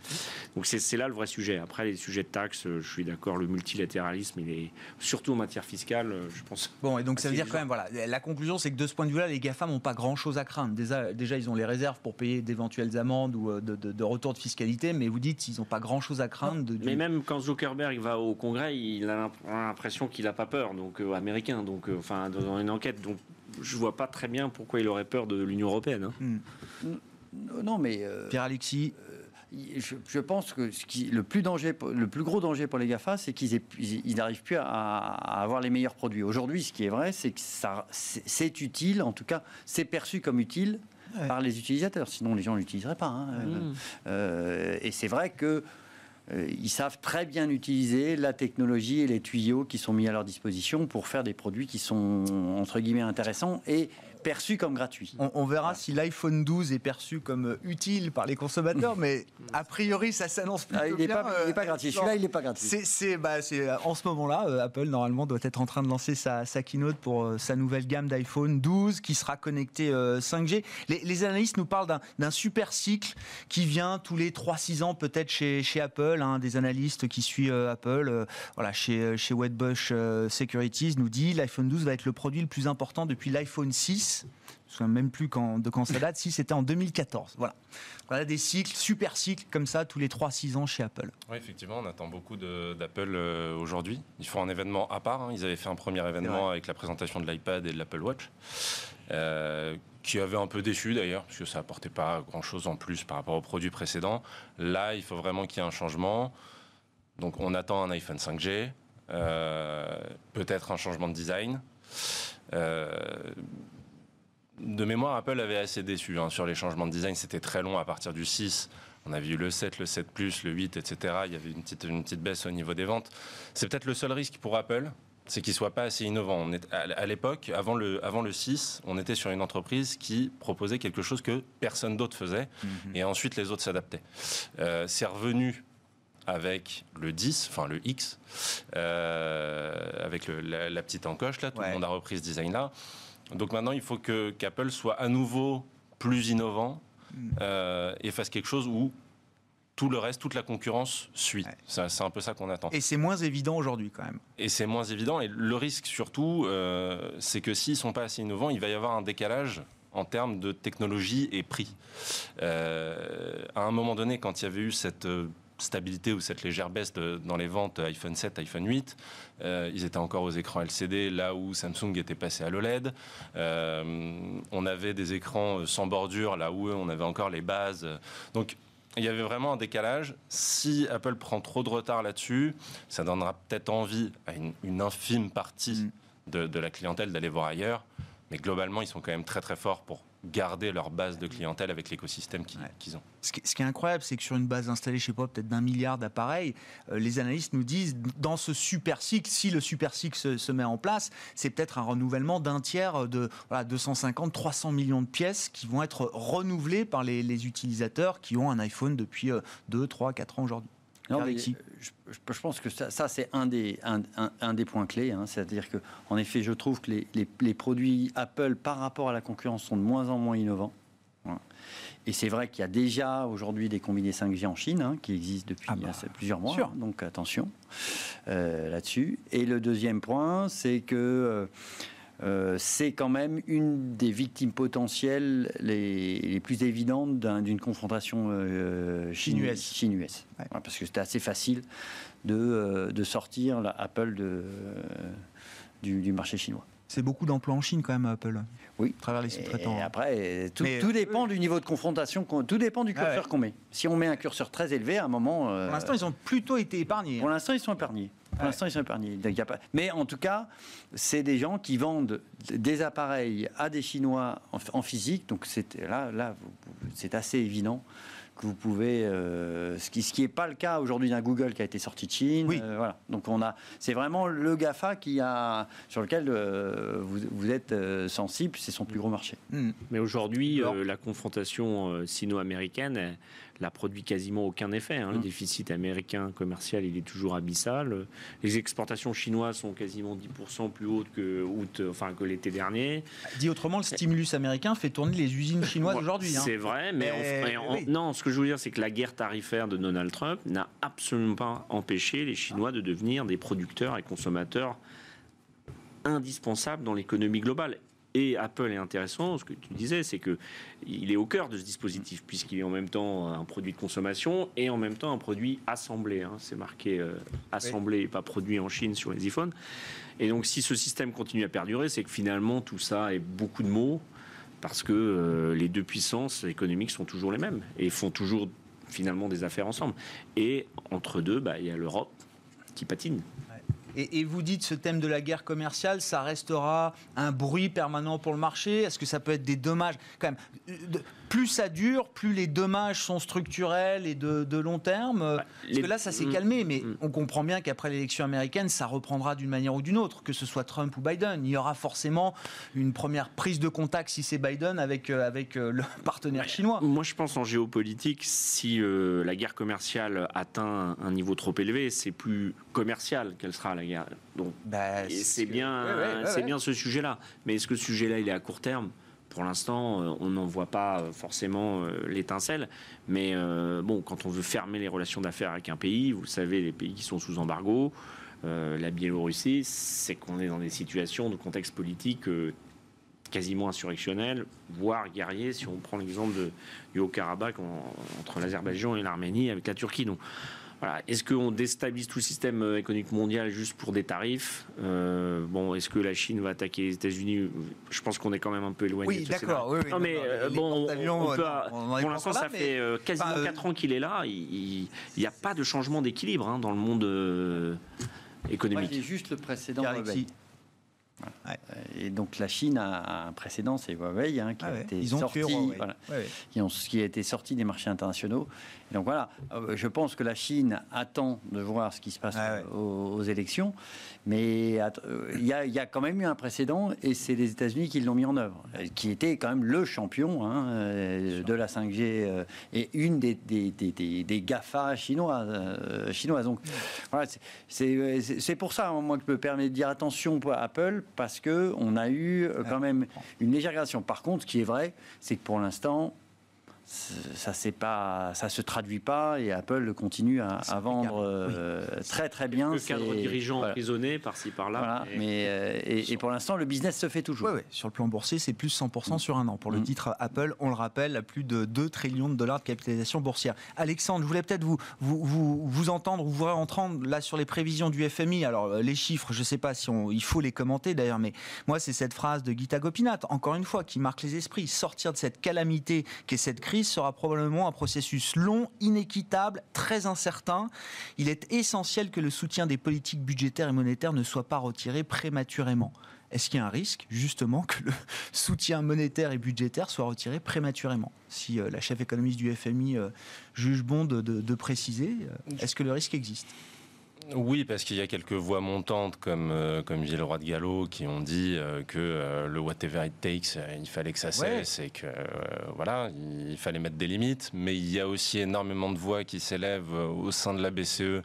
Donc c'est là le vrai sujet. Après, les sujets de taxes, euh, je suis d'accord, le multilatéralisme, il est surtout en matière fiscale, euh, je pense. Bon, et donc ça veut dire quand même, voilà, la conclusion, c'est que de ce point de vue-là, les GAFAM n'ont pas grand-chose à craindre. Déjà, déjà, ils ont les réserves pour payer d'éventuelles amendes ou euh, de, de, retour de fiscalité, mais vous dites qu'ils n'ont pas grand-chose à craindre. De, mais même quand Zuckerberg va au Congrès, il a l'impression qu'il n'a pas peur, donc américain, donc enfin dans une enquête, donc je vois pas très bien pourquoi il aurait peur de l'Union européenne. Hein. Mm. Non, mais. Euh, Pierre-Alexis euh, je, pense que ce qui, le, plus danger, le plus gros danger pour les GAFA, c'est qu'ils n'arrivent plus à, avoir les meilleurs produits. Aujourd'hui, ce qui est vrai, c'est que c'est utile, en tout cas, c'est perçu comme utile par les utilisateurs. Sinon, les gens ne l'utiliseraient pas. Hein. Mmh. Euh, et c'est vrai que euh, ils savent très bien utiliser la technologie et les tuyaux qui sont mis à leur disposition pour faire des produits qui sont entre guillemets intéressants et perçu comme gratuit. On, verra si l'iPhone 12 est perçu comme euh, utile par les consommateurs, mais a priori, ça s'annonce plutôt ah, il est bien. Pas, il n'est pas gratuit. Celui-là, il n'est pas gratuit. C'est, bah, euh, en ce moment-là, euh, Apple normalement doit être en train de lancer sa, keynote pour sa nouvelle gamme d'iPhone 12 qui sera connecté 5G. Les, analystes nous parlent d'un, super cycle qui vient tous les 3-6 ans peut-être chez, chez Apple. Hein, des analystes qui suivent Apple, voilà, chez, chez Wedbush Securities nous dit l'iPhone 12 va être le produit le plus important depuis l'iPhone 6 je ne souviens même plus quand, de quand ça date, si c'était en 2014. Voilà. Voilà des cycles, super cycles comme ça, tous les 3-6 ans chez Apple. Oui, effectivement, on attend beaucoup d'Apple euh, aujourd'hui. Ils font un événement à part. Hein. Ils avaient fait un premier événement avec la présentation de l'iPad et de l'Apple Watch. Euh, qui avait un peu déçu d'ailleurs, parce que ça apportait pas grand-chose en plus par rapport aux produits précédents. Là, il faut vraiment qu'il y ait un changement. Donc on attend un iPhone 5G, euh, peut-être un changement de design de mémoire, Apple avait assez déçu hein, sur les changements de design. C'était très long à partir du 6. On avait eu le 7, le 7 Plus, le 8, etc. Il y avait une petite, une petite baisse au niveau des ventes. C'est peut-être le seul risque pour Apple, c'est qu'il ne soit pas assez innovant. On est, à l'époque, avant le, avant le 6, on était sur une entreprise qui proposait quelque chose que personne d'autre faisait, mhm. et ensuite les autres s'adaptaient. Euh, c'est revenu avec le 10, enfin le X, euh, avec la, petite encoche, là, tout le monde a repris ce design-là. Donc maintenant, il faut que qu'Apple soit à nouveau plus innovant mm. euh, et fasse quelque chose où tout le reste, toute la concurrence suit. C'est un peu ça qu'on attend. Et c'est moins évident aujourd'hui quand même. Et c'est moins évident. Et le risque surtout, euh, c'est que s'ils sont pas assez innovants, il va y avoir un décalage en termes de technologie et prix. Euh, à un moment donné, quand il y avait eu cette stabilité ou cette légère baisse dans les ventes iPhone 7, iPhone 8. Euh, ils étaient encore aux écrans LCD, là où Samsung était passé à l'OLED. Euh, on avait des écrans sans bordure, là où on avait encore les bases. Donc, il y avait vraiment un décalage. Si Apple prend trop de retard là-dessus, ça donnera peut-être envie à une, infime partie mm. de, de la clientèle d'aller voir ailleurs. Mais globalement, ils sont quand même très très forts pour garder leur base de clientèle avec l'écosystème qu'ils ont. Ce qui, est incroyable, c'est que sur une base installée, je sais pas, peut-être d'un milliard d'appareils, euh, les analystes nous disent, dans ce super cycle, si le super cycle se, met en place, c'est peut-être un renouvellement d'un tiers de voilà, 250, 300 millions de pièces qui vont être renouvelées par les, utilisateurs qui ont un iPhone depuis 2, 3, 4 ans aujourd'hui. Non, je, pense que ça, c'est un des, un, des points clés. Hein. C'est-à-dire que, en effet, je trouve que les, produits Apple par rapport à la concurrence sont de moins en moins innovants. Et c'est vrai qu'il y a déjà aujourd'hui des combinés 5G en Chine hein, qui existent depuis ah bah, plusieurs mois. donc attention euh, là-dessus. Et le deuxième point, c'est que euh, euh, c'est quand même une des victimes potentielles les, plus évidentes d'une confrontation euh, chinoise. parce que c'était assez facile de, euh, sortir Apple du, marché chinois. C'est beaucoup d'emplois en Chine quand même, Apple. Oui. À travers les sous-traitants. Et après, tout, dépend du niveau de confrontation, tout dépend du ah curseur qu'on met. Si on met un curseur très élevé, à un moment. Pour l'instant, ils ont plutôt été épargnés. Pour l'instant, ils sont épargnés. Pour l'instant, ils sont épargnés. Mais en tout cas, c'est des gens qui vendent des appareils à des Chinois en, physique. Donc là, là c'est assez évident que vous pouvez, euh, ce qui ce qui est pas le cas aujourd'hui d'un Google qui a été sorti de Chine. Oui. Euh, voilà. Donc on a, c'est vraiment le Gafa qui a sur lequel euh, vous, vous, êtes sensible. C'est son plus gros marché. Hmm. Mais aujourd'hui, la confrontation sino-américaine n'a produit quasiment aucun effet. Hein. Le mmh. déficit américain commercial, il est toujours abyssal. Les exportations chinoises sont quasiment 10% plus hautes que, août, enfin, que l'été dernier. Dit autrement, le stimulus américain fait tourner les usines chinoises aujourd'hui. Hein. C'est vrai, mais, non, ce que je veux dire, c'est que la guerre tarifaire de Donald Trump n'a absolument pas empêché les Chinois de devenir des producteurs et consommateurs indispensables dans l'économie globale. Et Apple est intéressant, ce que tu disais, c'est que il est au cœur de ce dispositif puisqu'il est en même temps un produit de consommation et en même temps un produit assemblé. Hein. C'est marqué euh, assemblé et pas produit en Chine sur les iPhones. Et donc, si ce système continue à perdurer, c'est que finalement tout ça est beaucoup de mots parce que euh, les deux puissances économiques sont toujours les mêmes et font toujours finalement des affaires ensemble. Et entre deux, bah, il y a l'Europe qui patine. Et, vous dites ce thème de la guerre commerciale, ça restera un bruit permanent pour le marché? Est-ce que ça peut être des dommages? Quand même plus ça dure, plus les dommages sont structurels et de, long terme. Bah, Parce que là, ça s'est mm. calmé, mais mm. on comprend bien qu'après l'élection américaine, ça reprendra d'une manière ou d'une autre, que ce soit Trump ou Biden. Il y aura forcément une première prise de contact, si c'est Biden, avec, euh, avec euh, le partenaire chinois. Moi, je pense en géopolitique, si euh, la guerre commerciale atteint un niveau trop élevé, c'est plus commercial qu'elle sera la guerre. Donc, bah, c'est bien, c'est bien ce sujet-là. Mais est-ce que ce sujet-là, il est à court terme? Pour l'instant, euh, on n'en voit pas euh, forcément euh, l'étincelle. Mais bon, quand on veut fermer les relations d'affaires avec un pays, vous savez, les pays qui sont sous embargo, la Biélorussie, c'est qu'on est dans des situations de contexte politique quasiment insurrectionnel, voire guerrier, si on prend l'exemple du Haut-Karabakh entre l'Azerbaïdjan et l'Arménie avec la Turquie. Est-ce qu'on déstabilise tout le système euh, économique mondial juste pour des tarifs? Euh, Bon, est-ce que la Chine va attaquer les États-unis? Je pense qu'on est quand même un peu éloigné. Oui, d'accord. Oui, non, mais euh, bon, pour l'instant, ça fait quasiment 4 ans qu'il est là. Il n'y a pas de changement d'équilibre hein, dans le monde économique. il juste le précédent. Et donc la Chine a un précédent, c'est Huawei, hein, qui, a été sorti, qui, a été sorti des marchés internationaux donc voilà, euh, je pense que la Chine attend de voir ce qui se passe ah aux, élections, mais euh, il y, a, quand même eu un précédent et c'est les États-Unis qui l'ont mis en œuvre, qui était quand même le champion hein, euh, de la 5G et une des, des, des, GAFA chinoises. chinoises. Donc voilà, c'est pour ça, hein, moi, que je me permets de dire attention à Apple, parce qu'on a eu quand même une légère gradation. Par contre, ce qui est vrai, c'est que pour l'instant, ça c'est pas, ça se traduit pas et Apple continue à, vendre euh, très très bien. Le cadre dirigeant emprisonné par-ci par-là. mais euh, et, pour l'instant le business se fait toujours. Sur le plan boursier, c'est plus 100% mm. sur un an. Pour le mm. titre Apple, on le rappelle, à plus de 2 trillions de dollars de capitalisation boursière. Alexandre, je voulais peut-être vous, vous, vous, vous entendre, vous entendre là sur les prévisions du FMI. Alors euh, les chiffres, je sais pas si on, il faut les commenter d'ailleurs, mais moi c'est cette phrase de Gita Gopinath, encore une fois, qui marque les esprits. Sortir de cette calamité qu'est cette crise sera probablement un processus long, inéquitable, très incertain. Il est essentiel que le soutien des politiques budgétaires et monétaires ne soit pas retiré prématurément. Est-ce qu'il y a un risque, justement, que le soutien monétaire et budgétaire soit retiré prématurément? Si euh, la chef économiste du FMI euh, juge bon de préciser, euh, est-ce que le risque existe? Oui, parce qu'il y a quelques voix montantes, comme, euh, comme Gilles Roy de Gallo, qui ont dit euh, que euh, le whatever it takes, il fallait que ça cesse et que voilà, il fallait mettre des limites. Mais il y a aussi énormément de voix qui s'élèvent au sein de la BCE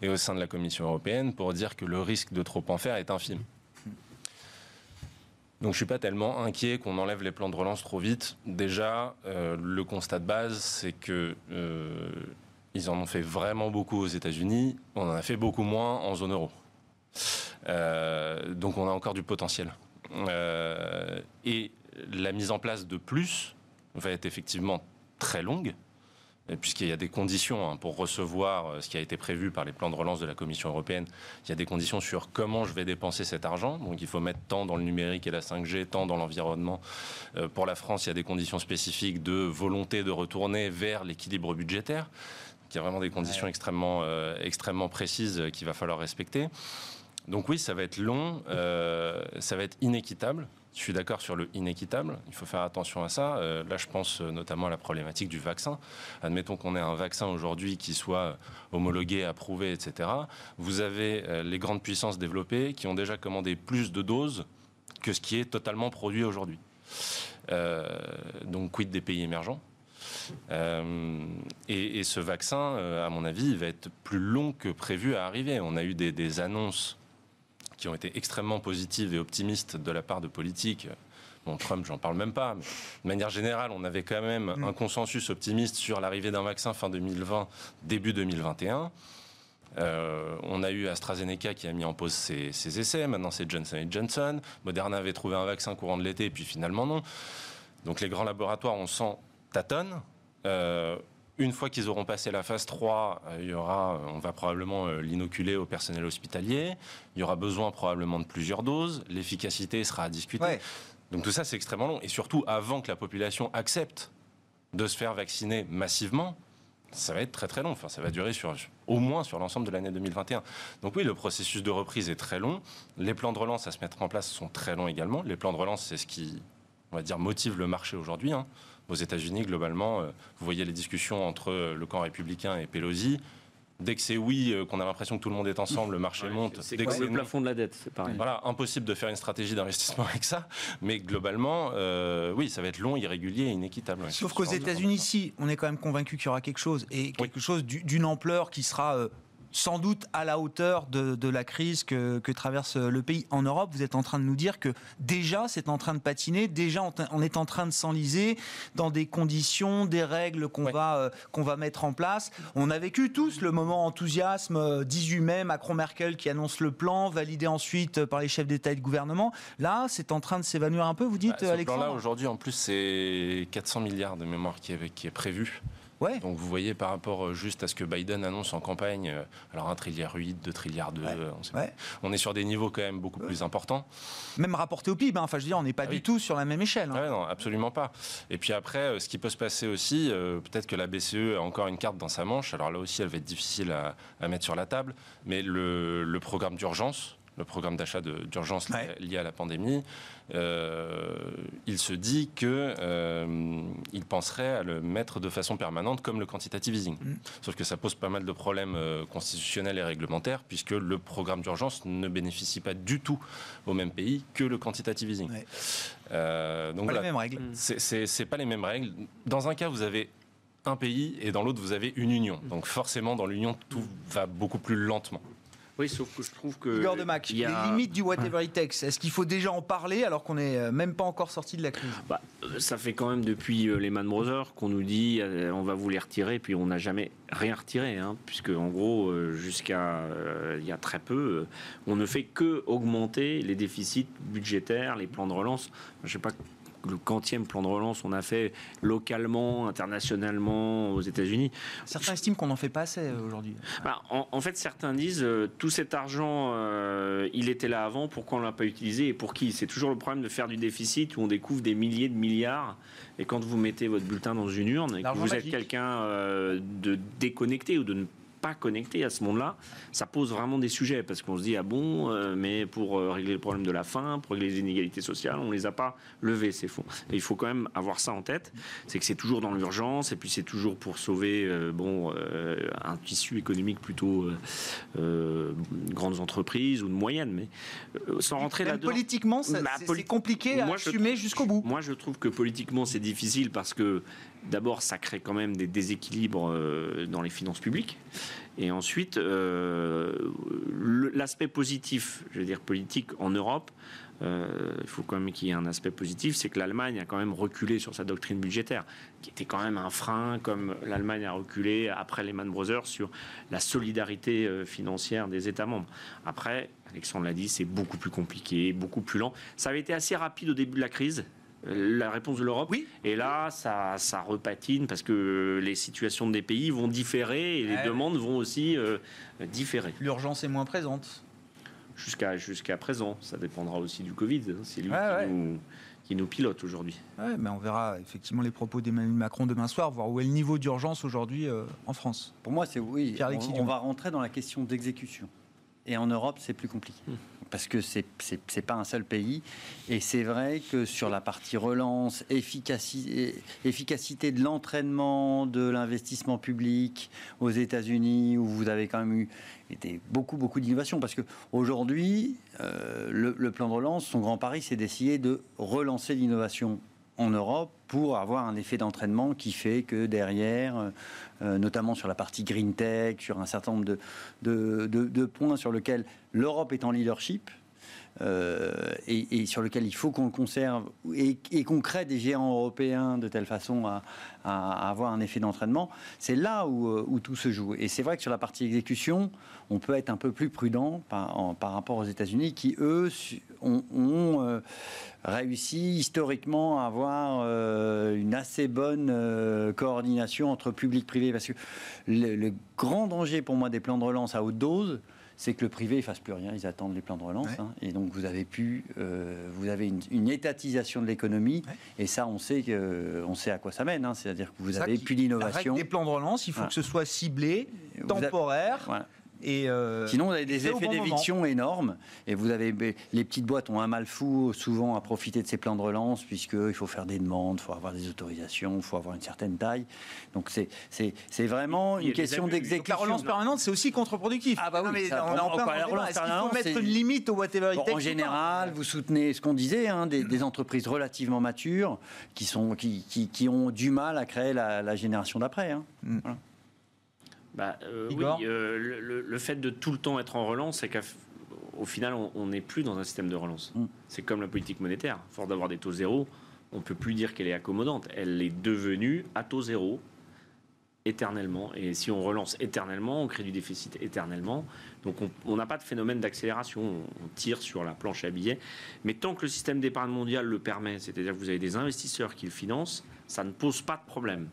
et au sein de la Commission européenne pour dire que le risque de trop en faire est infime. Donc je suis pas tellement inquiet qu'on enlève les plans de relance trop vite. Déjà, le constat de base, c'est que ils en ont fait vraiment beaucoup aux États-Unis. On en a fait beaucoup moins en zone euro. Euh, donc on a encore du potentiel. Euh, et la mise en place de plus va être effectivement très longue, puisqu'il y a des conditions hein, pour recevoir euh, ce qui a été prévu par les plans de relance de la Commission européenne. Il y a des conditions sur comment je vais dépenser cet argent. Donc il faut mettre tant dans le numérique et la 5G, tant dans l'environnement. pour la France, il y a des conditions spécifiques de volonté de retourner vers l'équilibre budgétaire. Il y a vraiment des conditions extrêmement, euh, extrêmement précises euh, qu'il va falloir respecter. Donc oui, ça va être long, euh, ça va être inéquitable. Je suis d'accord sur le inéquitable, il faut faire attention à ça. là, je pense notamment à la problématique du vaccin. Admettons qu'on ait un vaccin aujourd'hui qui soit homologué, approuvé, etc. Vous avez les grandes puissances développées qui ont déjà commandé plus de doses que ce qui est totalement produit aujourd'hui. donc, quid des pays émergents? Euh, et, ce vaccin, euh, à mon avis, va être plus long que prévu à arriver. On a eu des, annonces qui ont été extrêmement positives et optimistes de la part de politiques. Bon, Trump, j'en parle même pas. Mais de manière générale, on avait quand même mm. un consensus optimiste sur l'arrivée d'un vaccin fin 2020, début 2021. Euh, on a eu AstraZeneca qui a mis en pause ses, ses essais. Maintenant, c'est Johnson Johnson. Moderna avait trouvé un vaccin courant de l'été, puis finalement non. Donc les grands laboratoires, on sent tâtonnent. Euh, une fois qu'ils auront passé la phase 3, euh, il y aura, on va probablement euh, l'inoculer au personnel hospitalier. Il y aura besoin probablement de plusieurs doses. L'efficacité sera à discuter. Donc tout ça, c'est extrêmement long. Et surtout, avant que la population accepte de se faire vacciner massivement, ça va être très très long. Enfin, ça va durer sur au moins sur l'ensemble de l'année 2021. Donc oui, le processus de reprise est très long. Les plans de relance à se mettre en place sont très longs également. Les plans de relance, c'est ce qui, on va dire, motive le marché aujourd'hui. Hein. Aux États-Unis, globalement, euh, vous voyez les discussions entre euh, le camp républicain et Pelosi. Dès que c'est oui, euh, qu'on a l'impression que tout le monde est ensemble, le marché monte. C'est le non- plafond de la dette, c'est pareil. voilà, impossible de faire une stratégie d'investissement avec ça. Mais globalement, euh, oui, ça va être long, irrégulier et inéquitable. ouais. Sauf qu'aux États-Unis, si, on est quand même convaincu qu'il y aura quelque chose et quelque chose du- d'une ampleur qui sera euh, sans doute à la hauteur de, de la crise que, que traverse euh, le pays. En Europe, vous êtes en train de nous dire que déjà c'est en train de patiner, déjà on, on est en train de s'enliser dans des conditions, des règles qu'on Ouais. va, euh, qu'on va mettre en place. On a vécu tous le moment enthousiasme, euh, 18 mai, Macron-Merkel qui annonce le plan, validé ensuite euh, par les chefs d'État et de gouvernement. Là, c'est en train de s'évanouir un peu, vous dites, Bah, ce plan-là, Alexandre? aujourd'hui, en plus, c'est 400 milliards de mémoire qui est, qui est prévu. Ouais. Donc vous voyez par rapport euh, juste à ce que Biden annonce en campagne, euh, alors un trilliard 8, 2 trilliards 2, Ouais. on, Ouais. est sur des niveaux quand même beaucoup plus importants. Même rapporté au PIB, hein. enfin je veux dire, on n'est pas Ah du oui. tout sur la même échelle. hein. Ouais, non, absolument pas. Et puis après, euh, ce qui peut se passer aussi, euh, peut-être que la BCE a encore une carte dans sa manche. Alors là aussi, elle va être difficile à, à mettre sur la table. Mais le, le programme d'urgence, le programme d'achat de- d'urgence Ouais. lié à la pandémie, euh, il se dit que euh, il penserait à le mettre de façon permanente comme le quantitative easing. Mm. Sauf que ça pose pas mal de problèmes euh, constitutionnels et réglementaires puisque le programme d'urgence ne bénéficie pas du tout au même pays que le quantitative easing. Ouais. Euh, donc Pas voilà. les mêmes règles. C'est- C'est c'est pas les mêmes règles. Dans un cas, vous avez un pays et dans l'autre, vous avez une union. Donc forcément, dans l'union, tout va beaucoup plus lentement. Oui, sauf que je trouve que. Igor de Mac, y a- les limites du whatever it takes. Est-ce qu'il faut déjà en parler alors qu'on n'est euh, même pas encore sorti de la crise? Bah, euh, ça fait quand même depuis euh, Lehman Brothers qu'on nous dit on va vous les retirer, puis on n'a jamais rien retiré, hein, puisque en gros, jusqu'à euh, il y a très peu, on ne fait que augmenter les déficits budgétaires, les plans de relance. Je ne sais pas le quantième plan de relance on a fait localement, internationalement, aux États-Unis. Certains estiment qu'on n'en fait pas assez euh, aujourd'hui. Bah, en, en fait, certains disent euh, tout cet argent, euh, il était là avant, pourquoi on l'a pas utilisé et pour qui? C'est toujours le problème de faire du déficit où on découvre des milliers de milliards. Et quand vous mettez votre bulletin dans une urne et que vous êtes quelqu'un euh, de déconnecté ou de ne pas connecté à ce monde-là, ça pose vraiment des sujets parce qu'on se dit ah bon, euh, mais pour euh, régler le problème de la faim, pour régler les inégalités sociales, on les a pas levés ces fonds. Et il faut quand même avoir ça en tête, c'est que c'est toujours dans l'urgence et puis c'est toujours pour sauver euh, bon un tissu économique plutôt grandes entreprises ou de moyennes, mais sans rentrer là-dedans. politiquement, Bah, c'est compliqué à Moi, assumer jusqu'au bout. Moi, je trouve que politiquement, c'est difficile parce que d'abord, ça crée quand même des déséquilibres euh, dans les finances publiques. Et ensuite, euh, l'aspect positif, je veux dire politique en Europe, euh, il faut quand même qu'il y ait un aspect positif, c'est que l'Allemagne a quand même reculé sur sa doctrine budgétaire, qui était quand même un frein, comme l'Allemagne a reculé après Lehman Brothers sur la solidarité financière des États membres. Après, Alexandre l'a dit, c'est beaucoup plus compliqué, beaucoup plus lent. Ça avait été assez rapide au début de la crise. La réponse de l'Europe. Oui. Et là, ça, ça repatine parce que les situations des pays vont différer et les Ouais. demandes vont aussi euh, différer. L'urgence est moins présente. Jusqu'à jusqu'à présent, ça dépendra aussi du Covid. hein. C'est lui Ouais, qui, ouais. Nous, qui nous pilote aujourd'hui. Ouais, mais on verra effectivement les propos d'Emmanuel Macron demain soir, voir où est le niveau d'urgence aujourd'hui euh, en France. Pour moi, c'est oui. On, on va rentrer dans la question d'exécution. Et en Europe, c'est plus compliqué. Hmm. Parce que c'est c'est pas un seul pays. Et c'est vrai que sur la partie relance, efficaci- efficacité de l'entraînement, de l'investissement public aux États-Unis, où vous avez quand même eu été beaucoup, beaucoup d'innovation. Parce que aujourd'hui, euh, le, le plan de relance, son grand pari, c'est d'essayer de relancer l'innovation en Europe pour avoir un effet d'entraînement qui fait que derrière, euh, notamment sur la partie green tech, sur un certain nombre de points sur lesquels l'Europe est en leadership, euh, et, et sur lequel il faut qu'on le conserve et, et qu'on crée des géants européens de telle façon à, avoir un effet d'entraînement, c'est là où, euh, où tout se joue. Et c'est vrai que sur la partie exécution, on peut être un peu plus prudent par, rapport aux États-Unis qui, eux, ont, euh, réussi historiquement à avoir une assez bonne coordination entre public-privé. Parce que le grand danger pour moi des plans de relance à haute dose, c'est que le privé ne fasse plus rien. Ils attendent les plans de relance. Hein. et donc, vous avez pu, euh, vous avez une, étatisation de l'économie. Et ça, on sait, que, on sait à quoi ça mène. Hein. C'est-à-dire que vous avez plus d'innovation. Des plans de relance, il faut que ce soit ciblé, temporaire. Euh, Sinon, vous avez des effets d'éviction énormes. Et vous avez les petites boîtes ont un mal fou souvent à profiter de ces plans de relance, puisqu'il faut faire des demandes, il faut avoir des autorisations, il faut avoir une certaine taille. Donc c'est vraiment une question d'exécution. La relance permanente, c'est aussi contre-productif. Ah bah oui, mais on en la relance permanente. faut mettre une limite au whatever it En général, vous soutenez ce qu'on disait, hein, des, entreprises relativement matures qui, sont, qui, qui, ont du mal à créer la, génération d'après. Hein. Mm. Voilà bah, euh, Oui, euh, le, fait de tout le temps être en relance, c'est qu'au final, on n'est plus dans un système de relance. Mm. C'est comme la politique monétaire. Fort d'avoir des taux zéro, on ne peut plus dire qu'elle est accommodante. Elle est devenue à taux zéro éternellement. Et si on relance éternellement, on crée du déficit éternellement. Donc on n'a pas de phénomène d'accélération. On tire sur la planche à billets. Mais tant que le système d'épargne mondial le permet, c'est-à-dire que vous avez des investisseurs qui le financent, ça ne pose pas de problème.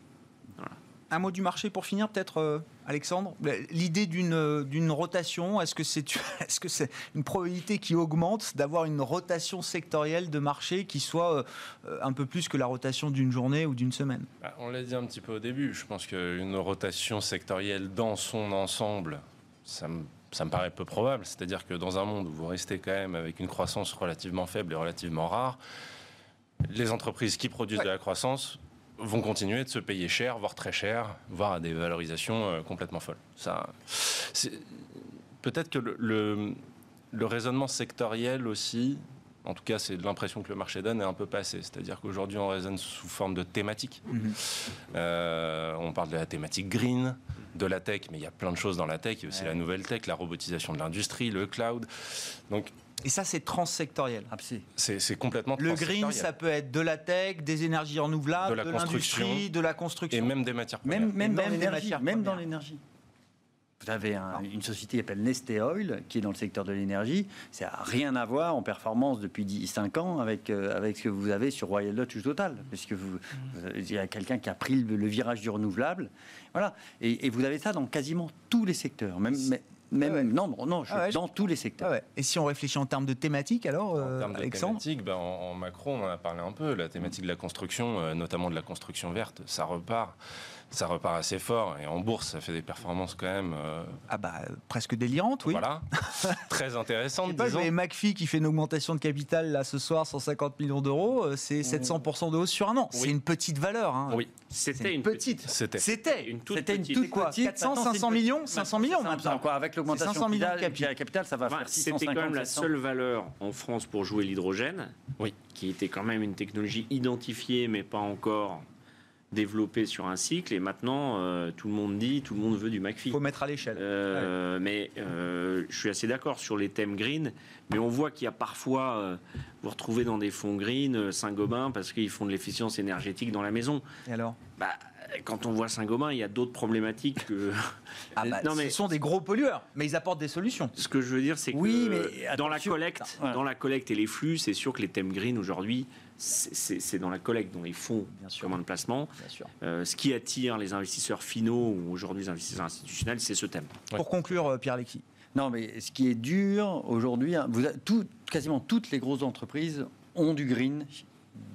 Un mot du marché pour finir, peut-être, euh, Alexandre? L'idée d'une, euh, d'une rotation, est-ce que c'est, est-ce que c'est une probabilité qui augmente d'avoir une rotation sectorielle de marché qui soit euh, un peu plus que la rotation d'une journée ou d'une semaine? Bah, On l'a dit un petit peu au début, je pense qu'une rotation sectorielle dans son ensemble, ça me, ça me paraît peu probable. C'est-à-dire que dans un monde où vous restez quand même avec une croissance relativement faible et relativement rare, les entreprises qui produisent de la croissance vont continuer de se payer cher, voire très cher, voire à des valorisations euh, complètement folles. Ça, peut-être que le, le, raisonnement sectoriel aussi, en tout cas c'est l'impression que le marché donne, est un peu passé. C'est-à-dire qu'aujourd'hui on raisonne sous forme de thématique. Mhm. Euh, on parle de la thématique green, de la tech, mais il y a plein de choses dans la tech. Il y a aussi la nouvelle tech, la robotisation de l'industrie, le cloud. Donc et ça, c'est transsectoriel. C'est complètement Le green, ça peut être de la tech, des énergies renouvelables, de l'industrie, de la construction. Et même des matières premières. Même, même, dans l'énergie. Vous avez une société qui s'appelle Neste Oil, qui est dans le secteur de l'énergie. Ça n'a rien à voir en performance depuis 10, 5 ans avec, euh, avec ce que vous avez sur Royal Dutch ou Total. Parce que vous, il y a quelqu'un qui a pris le, virage du renouvelable. Voilà. Et, vous avez ça dans quasiment tous les secteurs. Même, même, ah non, non, ah dans tous les secteurs. Ah Et si on réfléchit en termes de thématiques, alors, en euh, termes de thématiques, ben, en, macro, on en a parlé un peu. La thématique de la construction, euh, notamment de la construction verte, ça repart ça repart assez fort. Et en bourse, ça fait des performances quand même. Euh, ah bah presque délirantes, oui. Voilà, très intéressantes. Sais pas, McPhee qui fait une augmentation de capital là ce soir, 150 millions d'euros, euh, c'est 700% de hausse sur un an. C'est une petite valeur. Hein. Oui, c'était une, petite. C'était. C'était une toute C'était une toute quoi 400, 500 millions, 500 millions maintenant. Quoi, avec l'augmentation de capital, capital, ça va faire 650. C'était quand même la seule valeur en France pour jouer l'hydrogène. Oui. Qui était quand même une technologie identifiée, mais pas encore développé sur un cycle et maintenant euh, tout le monde dit, tout le monde veut du McPhee. Il faut mettre à l'échelle. Euh, mais euh, je suis assez d'accord sur les thèmes green, mais on voit qu'il y a parfois, vous retrouvez dans des fonds green Saint-Gobain parce qu'ils font de l'efficience énergétique dans la maison. Et alors? Bah, quand on voit Saint-Gobain, il y a d'autres problématiques que. Ah bah, non, mais... Ce sont des gros pollueurs, mais ils apportent des solutions. Ce que je veux dire, c'est que oui, mais dans la collecte, dans la collecte et les flux, c'est sûr que les thèmes green aujourd'hui, c'est dans la collecte, dans les fonds communs de placement. Euh, ce qui attire les investisseurs finaux ou aujourd'hui les investisseurs institutionnels, c'est ce thème. Pour conclure, euh, Pierre Lecky. Non, mais ce qui est dur aujourd'hui, hein, quasiment toutes les grosses entreprises ont du green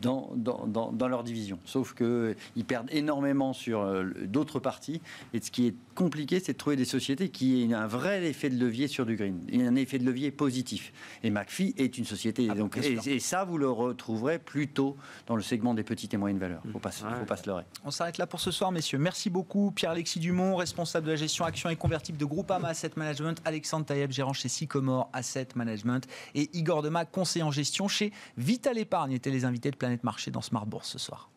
dans, dans, dans, leur division. Sauf qu'ils perdent énormément sur euh, d'autres parties. Et ce qui est compliqué, c'est de trouver des sociétés qui aient un vrai effet de levier sur du green, un effet de levier positif. Et McPhee est une société. Ah, donc, et, ça, vous le retrouverez plutôt dans le segment des petites et moyennes valeurs. Il ne faut, pas, faut pas se leurrer. On s'arrête là pour ce soir, messieurs. Merci beaucoup. Pierre-Alexis Dumont, responsable de la gestion actions et convertibles de Groupama Asset Management. Alexandre Taïeb, gérant chez Sycomore Asset Management. Et Igor Dema, conseiller en gestion chez Vital Épargne, étaient les invités de Planète Marché dans Smart Bourse ce soir.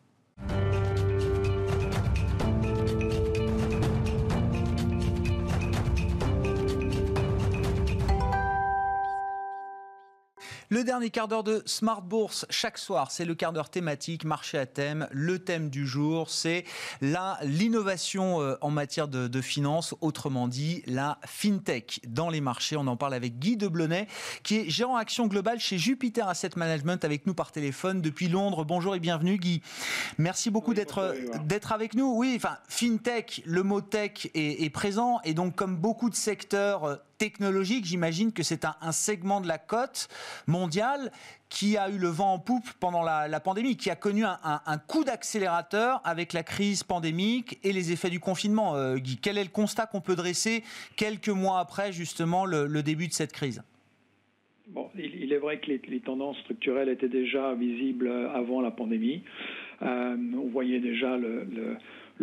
Le dernier quart d'heure de Smart Bourse chaque soir, c'est le quart d'heure thématique, marché à thème. Le thème du jour, c'est l'innovation euh, en matière de, de finance, autrement dit la fintech dans les marchés. On en parle avec Guy Deblonnet, qui est gérant action globale chez Jupiter Asset Management, avec nous par téléphone depuis Londres. Bonjour et bienvenue, Guy. Merci beaucoup d'être d'être avec nous. Oui, enfin, fintech, le mot tech est, est présent et donc comme beaucoup de secteurs euh, technologique, j'imagine que c'est un, segment de la cote mondiale qui a eu le vent en poupe pendant la, pandémie, qui a connu un, coup d'accélérateur avec la crise pandémique et les effets du confinement. Euh, Guy, quel est le constat qu'on peut dresser quelques mois après justement le, début de cette crise? Bon, il, est vrai que les, tendances structurelles étaient déjà visibles avant la pandémie. Euh, on voyait déjà le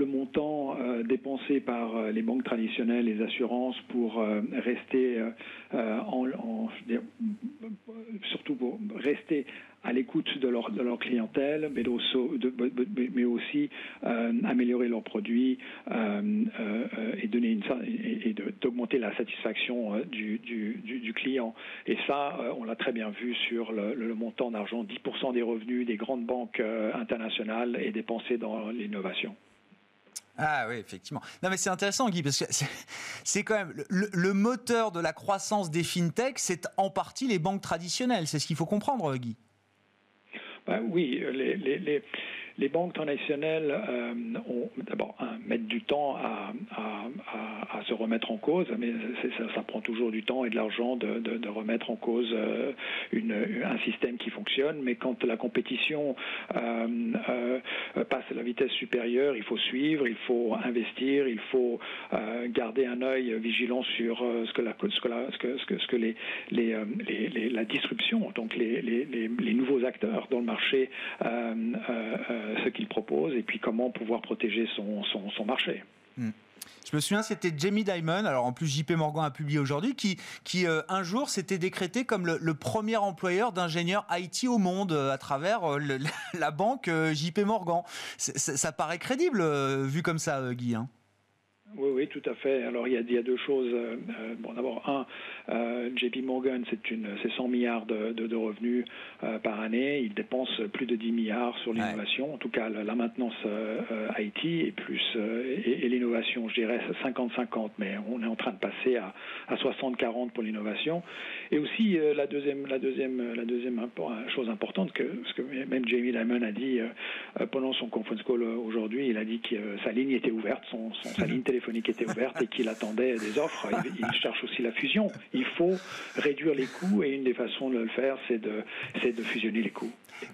montant euh, dépensé par euh, les banques traditionnelles, les assurances pour euh, rester en, surtout pour rester à l'écoute de leur, de leur clientèle, mais, mais aussi améliorer leurs produits et donner une, d'augmenter la satisfaction du, du, du, client. Et ça, on l'a très bien vu sur le, le montant d'argent. 10% des revenus des grandes banques internationales est dépensé dans l'innovation. Ah oui, effectivement. Non, mais c'est intéressant, Guy, parce que c'est quand même le, moteur de la croissance des fintechs, c'est en partie les banques traditionnelles. C'est ce qu'il faut comprendre, Guy. Ben oui, les, les banques traditionnelles euh, ont d'abord mettent du temps à, se remettre en cause, mais ça, prend toujours du temps et de l'argent de, remettre en cause euh, un système qui fonctionne. Mais quand la compétition euh, passe à la vitesse supérieure, il faut suivre, il faut investir, il faut garder un œil vigilant sur ce que la, ce que la, ce que, ce que, les, les, la disruption, donc les, les, nouveaux acteurs dans le marché euh, ce qu'il propose et puis comment pouvoir protéger son, son, marché. Hmm. Je me souviens, c'était Jamie Dimon, alors en plus JP Morgan a publié aujourd'hui, qui, qui euh, un jour s'était décrété comme le, premier employeur d'ingénieurs IT au monde euh, à travers la banque JP Morgan. Ça, paraît crédible vu comme ça, Guy. Hein. Oui, oui, tout à fait. Alors il y a, il y a deux choses. bon, d'abord, un, euh, JP Morgan, c'est une, c'est 100 milliards de, de, revenus euh, par année. Il dépense plus de 10 milliards sur l'innovation. En tout cas, la, maintenance euh, IT et plus et, l'innovation, je dirais 50-50. Mais on est en train de passer à, à 60-40 pour l'innovation. Et aussi la deuxième, la deuxième, la deuxième chose importante que, ce que même Jamie Dimon a dit pendant son conference call aujourd'hui, il a dit que sa ligne était ouverte, son, sa ligne téléphonique était ouverte et qu'il attendait des offres. il cherche aussi la fusion il faut réduire les coûts et une des façons de le faire, c'est de, de fusionner les coûts.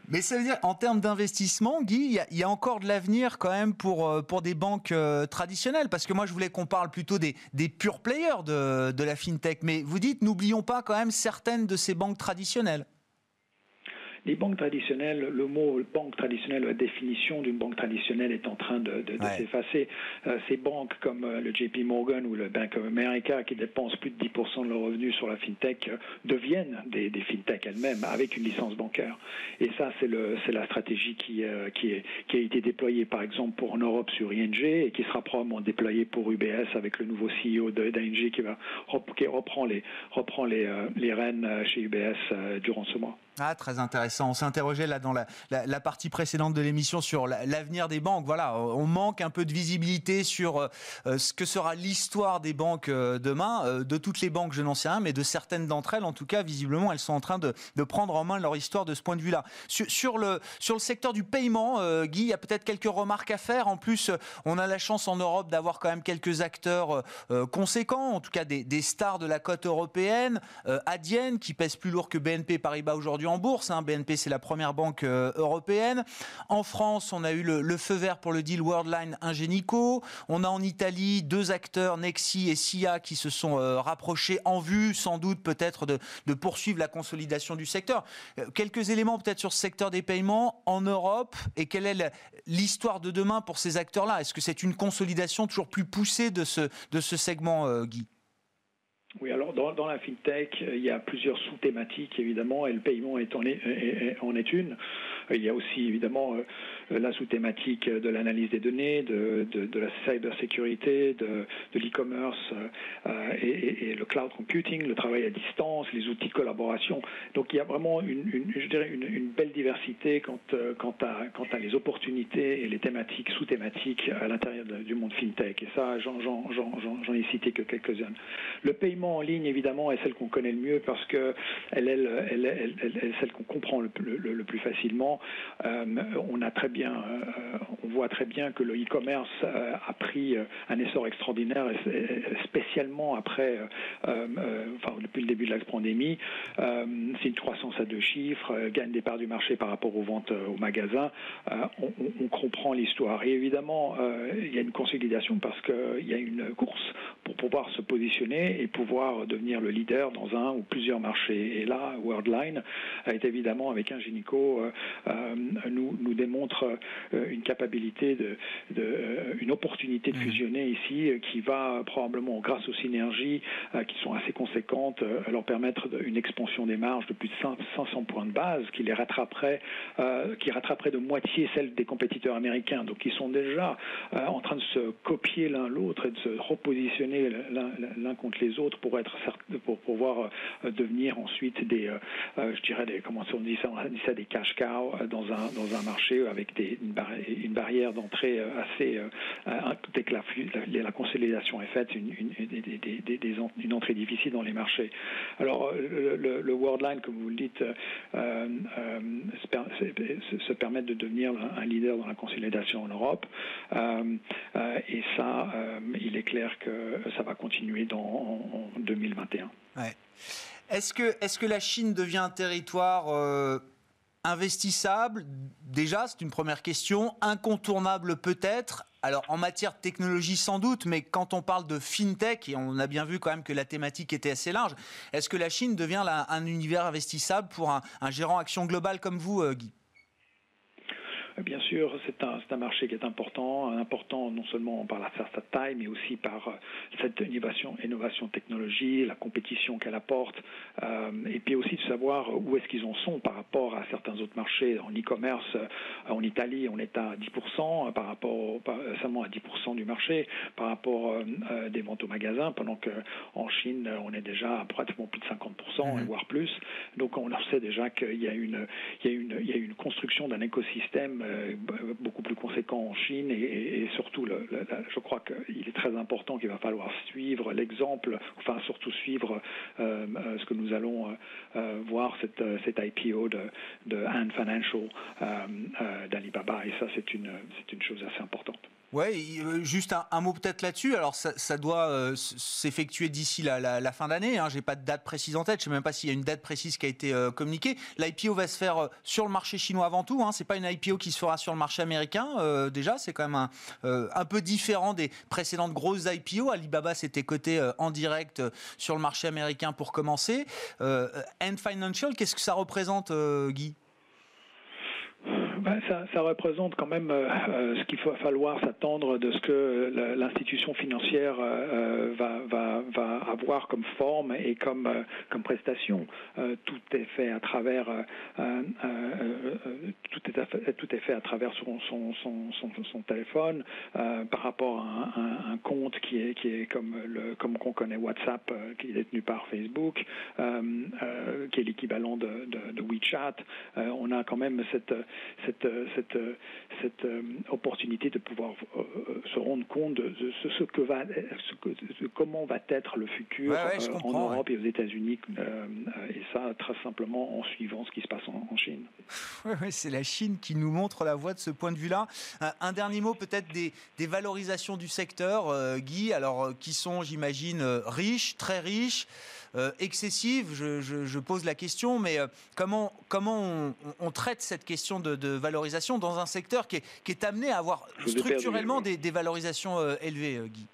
Mais ça veut dire, en termes d'investissement, Guy, il y, a encore de l'avenir quand même pour, euh, pour des banques euh, traditionnelles Parce que moi, je voulais qu'on parle plutôt des, des pure players de, de la fintech. Mais vous dites, n'oublions pas quand même certaines de ces banques traditionnelles. Les banques traditionnelles, le mot banque traditionnelle, la définition d'une banque traditionnelle est en train de, s'effacer. Euh, ces banques comme euh, le JP Morgan ou le Bank of America, qui dépensent plus de 10% de leurs revenus sur la fintech, euh, deviennent des, des fintech elles-mêmes avec une licence bancaire. Et ça, c'est la stratégie qui, qui, est, qui a été déployée, par exemple, pour en Europe sur ING et qui sera probablement déployée pour UBS avec le nouveau CEO d'ING qui va qui reprend les reprend les, les rênes chez UBS durant ce mois. Ah, très intéressant. On interrogé là dans la, partie précédente de l'émission sur l'avenir des banques. Voilà, on manque un peu de visibilité sur euh, euh, ce que sera l'histoire des banques euh, demain. de toutes les banques, je n'en sais rien, mais de certaines d'entre elles, en tout cas, visiblement, elles sont en train de, prendre en main leur histoire de ce point de vue-là. Sur, le, sur le secteur du paiement, Guy, il y a peut-être quelques remarques à faire. En plus, on a la chance en Europe d'avoir quand même quelques acteurs conséquents, en tout cas des, stars de la côte européenne. Adyen, qui pèse plus lourd que BNP Paribas aujourd'hui en bourse. Hein. BNP, c'est la première banque euh, européenne. En France, on a eu le, feu vert pour le deal Worldline Ingenico. On a en Italie deux acteurs, Nexi et SIA, qui se sont euh, rapprochés en vue, sans doute peut-être de, poursuivre la consolidation du secteur. Euh, quelques éléments peut-être sur ce secteur des paiements en Europe et quelle est l'histoire de demain pour ces acteurs-là? Est-ce que c'est une consolidation toujours plus poussée de ce, de ce segment, Guy? Oui, alors dans, dans, la fintech, il y a plusieurs sous-thématiques évidemment, et le paiement est en, est, en est une. Il y a aussi évidemment euh, la sous-thématique de l'analyse des données, de, de, la cybersécurité, de, de l'e-commerce euh, et, le cloud computing, le travail à distance, les outils de collaboration. Donc il y a vraiment une, je dirais une, une, belle diversité quant, euh, quant, à, quant à les opportunités et les thématiques sous-thématiques à l'intérieur du monde fintech. Et ça, j'en ai cité que quelques-unes. Le paiement en ligne, évidemment, est celle qu'on connaît le mieux parce que elle, elle, elle, elle est celle qu'on comprend le, plus facilement. Euh, on a très bien, euh, on voit très bien que le e-commerce a pris un essor extraordinaire, spécialement après, enfin, depuis le début de la pandémie. C'est une croissance à deux chiffres, gagne des parts du marché par rapport aux ventes au magasin. On, comprend l'histoire. Et évidemment, il y a une consolidation parce qu'il y a une course pour pouvoir se positionner et pouvoir devenir le leader dans un ou plusieurs marchés. Et là, Worldline est évidemment, avec un gynéco, euh, euh, nous, nous démontre euh, une capacité, de, de, une opportunité de mmh. fusionner ici qui va probablement, grâce aux synergies qui sont assez conséquentes, leur permettre une expansion des marges de plus de 500 points de base qui les rattraperait, qui rattraperait de moitié celle des compétiteurs américains. Donc ils sont déjà en train de se copier l'un l'autre et de se repositionner l'un contre les autres pour être pour pouvoir euh, devenir ensuite des, euh, euh, je dirais des, comment on dit ça, on dit ça des cash cows dans un dans un marché avec une, barrière, d'entrée assez dès que la, la, consolidation est faite, une, une, une entrée difficile dans les marchés. Alors le, le, Worldline, comme vous le dites, euh, se, permet de devenir un leader dans la consolidation en Europe. et ça, il est clair que ça va continuer dans, en, 2021. Est-ce que, est que la Chine devient un territoire euh, investissable Déjà, c'est une première question. Incontournable peut-être alors en matière de technologie sans doute, mais quand on parle de fintech, et on a bien vu quand même que la thématique était assez large, est-ce que la Chine devient un univers investissable pour un, gérant action globale comme vous, euh, Guy? Bien sûr, c'est un, un, marché qui est important, important non seulement par la, sa taille, mais aussi par euh, cette innovation, innovation technologie, la compétition qu'elle apporte, euh, et puis aussi de savoir où est-ce qu'ils en sont par rapport à certains autres marchés. En e-commerce, euh, en Italie, on est à 10% par rapport seulement à 10% du marché par rapport euh, des ventes au magasin, pendant qu'en Chine, on est déjà à pratiquement plus de 50%, mmh. voire plus. Donc on sait déjà qu'il y a une, il y a une, il y a une construction d'un écosystème euh, beaucoup plus conséquent en Chine et, surtout, je crois qu'il est très important qu'il va falloir suivre l'exemple, enfin surtout suivre euh, euh, ce que nous allons voir, cette, cette IPO de, de Ant Financial d'Alibaba et ça c'est une, c'est une chose assez importante. Ouais, euh, juste un, mot peut-être là-dessus. Alors, ça, doit euh, s'effectuer d'ici la, fin d'année. Hein. J'ai pas de date précise en tête. Je sais même pas s'il y a une date précise qui a été euh, communiquée. L'IPO va se faire sur le marché chinois avant tout. Hein. C'est pas une IPO qui se fera sur le marché américain. déjà, c'est quand même un, un, peu différent des précédentes grosses IPO. Alibaba s'était coté en direct sur le marché américain pour commencer. End Financial, qu'est-ce que ça représente, Guy? Ben, ça, représente quand même euh, euh, ce qu'il va falloir s'attendre de ce que l'institution financière euh, va, avoir comme forme et comme, prestation. tout est fait à travers tout, est, fait à travers son, téléphone par rapport à un, compte qui est, comme le qu'on connaît WhatsApp qui est détenu par Facebook qui est l'équivalent de, de, de, WeChat. on a quand même cette, cette cette, cette, euh, opportunité de pouvoir euh, se rendre compte de ce, que va, comment va être le futur euh, en Europe et aux États-Unis, et ça très simplement en suivant ce qui se passe en, Chine. Oui, c'est la Chine qui nous montre la voie de ce point de vue-là. Un dernier mot peut-être des, des, valorisations du secteur, Guy, alors qui sont, j'imagine, riches, très riches. Euh, excessive je, je, pose la question, mais euh, comment, comment on, traite cette question de, valorisation dans un secteur qui est, qui est amené à avoir structurellement des, des, valorisations euh, élevées, Guy?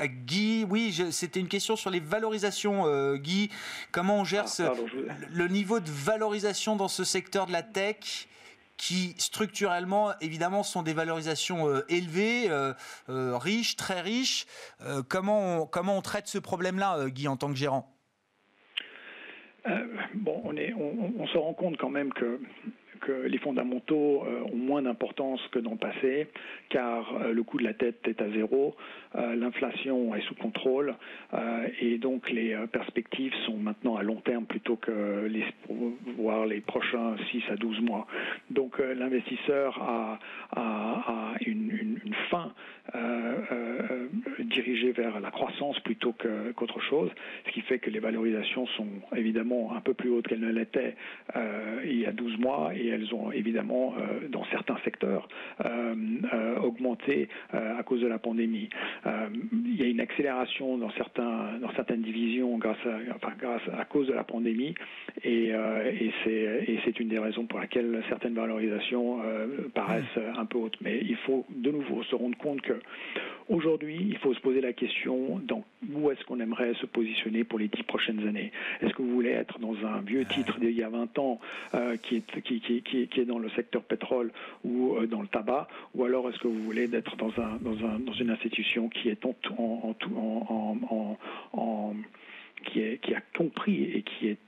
Guy, oui, c'était une question sur les valorisations, Guy. Comment on gère ah, le niveau de valorisation dans ce secteur de la tech? Qui structurellement, évidemment, sont des valorisations euh, élevées, euh, euh, riches, très riches. comment, on, comment on traite ce problème-là, Guy, en tant que gérant? Bon, on, se rend compte quand même que donc les fondamentaux ont moins d'importance que dans le passé, car le coût de la tête est à zéro, l'inflation est sous contrôle, et donc les perspectives sont maintenant à long terme plutôt que les, voir les prochains 6 à 12 mois. Donc l'investisseur a, une, fin dirigée vers la croissance plutôt qu'autre chose, ce qui fait que les valorisations sont évidemment un peu plus hautes qu'elles ne l'étaient euh, il y a 12 mois elles ont évidemment, euh, dans certains secteurs, euh, augmenté à cause de la pandémie. il y a une accélération dans, certaines divisions grâce à, cause de la pandémie et, et c'est une des raisons pour laquelle certaines valorisations paraissent un peu hautes. Mais il faut de nouveau se rendre compte que aujourd'hui, il faut se poser la question où est-ce qu'on aimerait se positionner pour les dix prochaines années Est-ce que vous voulez être dans un vieux titre d'il y a 20 ans euh, qui, est, qui, est dans le secteur pétrole ou euh, dans le tabac Ou alors est-ce que vous voulez être dans, un, une institution qui est en, en, qui a compris et qui est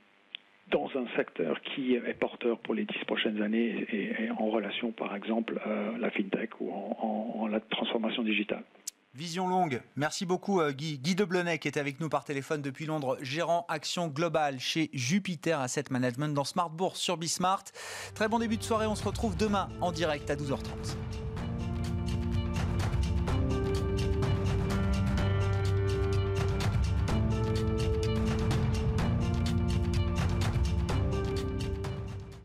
dans un secteur qui est porteur pour les dix prochaines années et, en relation, par exemple, euh, la fintech ou en, en la transformation digitale? Vision longue. Merci beaucoup euh, Guy. Guy Deblenay qui est avec nous par téléphone depuis Londres, gérant action globale chez Jupiter Asset Management dans Smart Bourse sur Bismart. Très bon début de soirée, on se retrouve demain en direct à 12h30.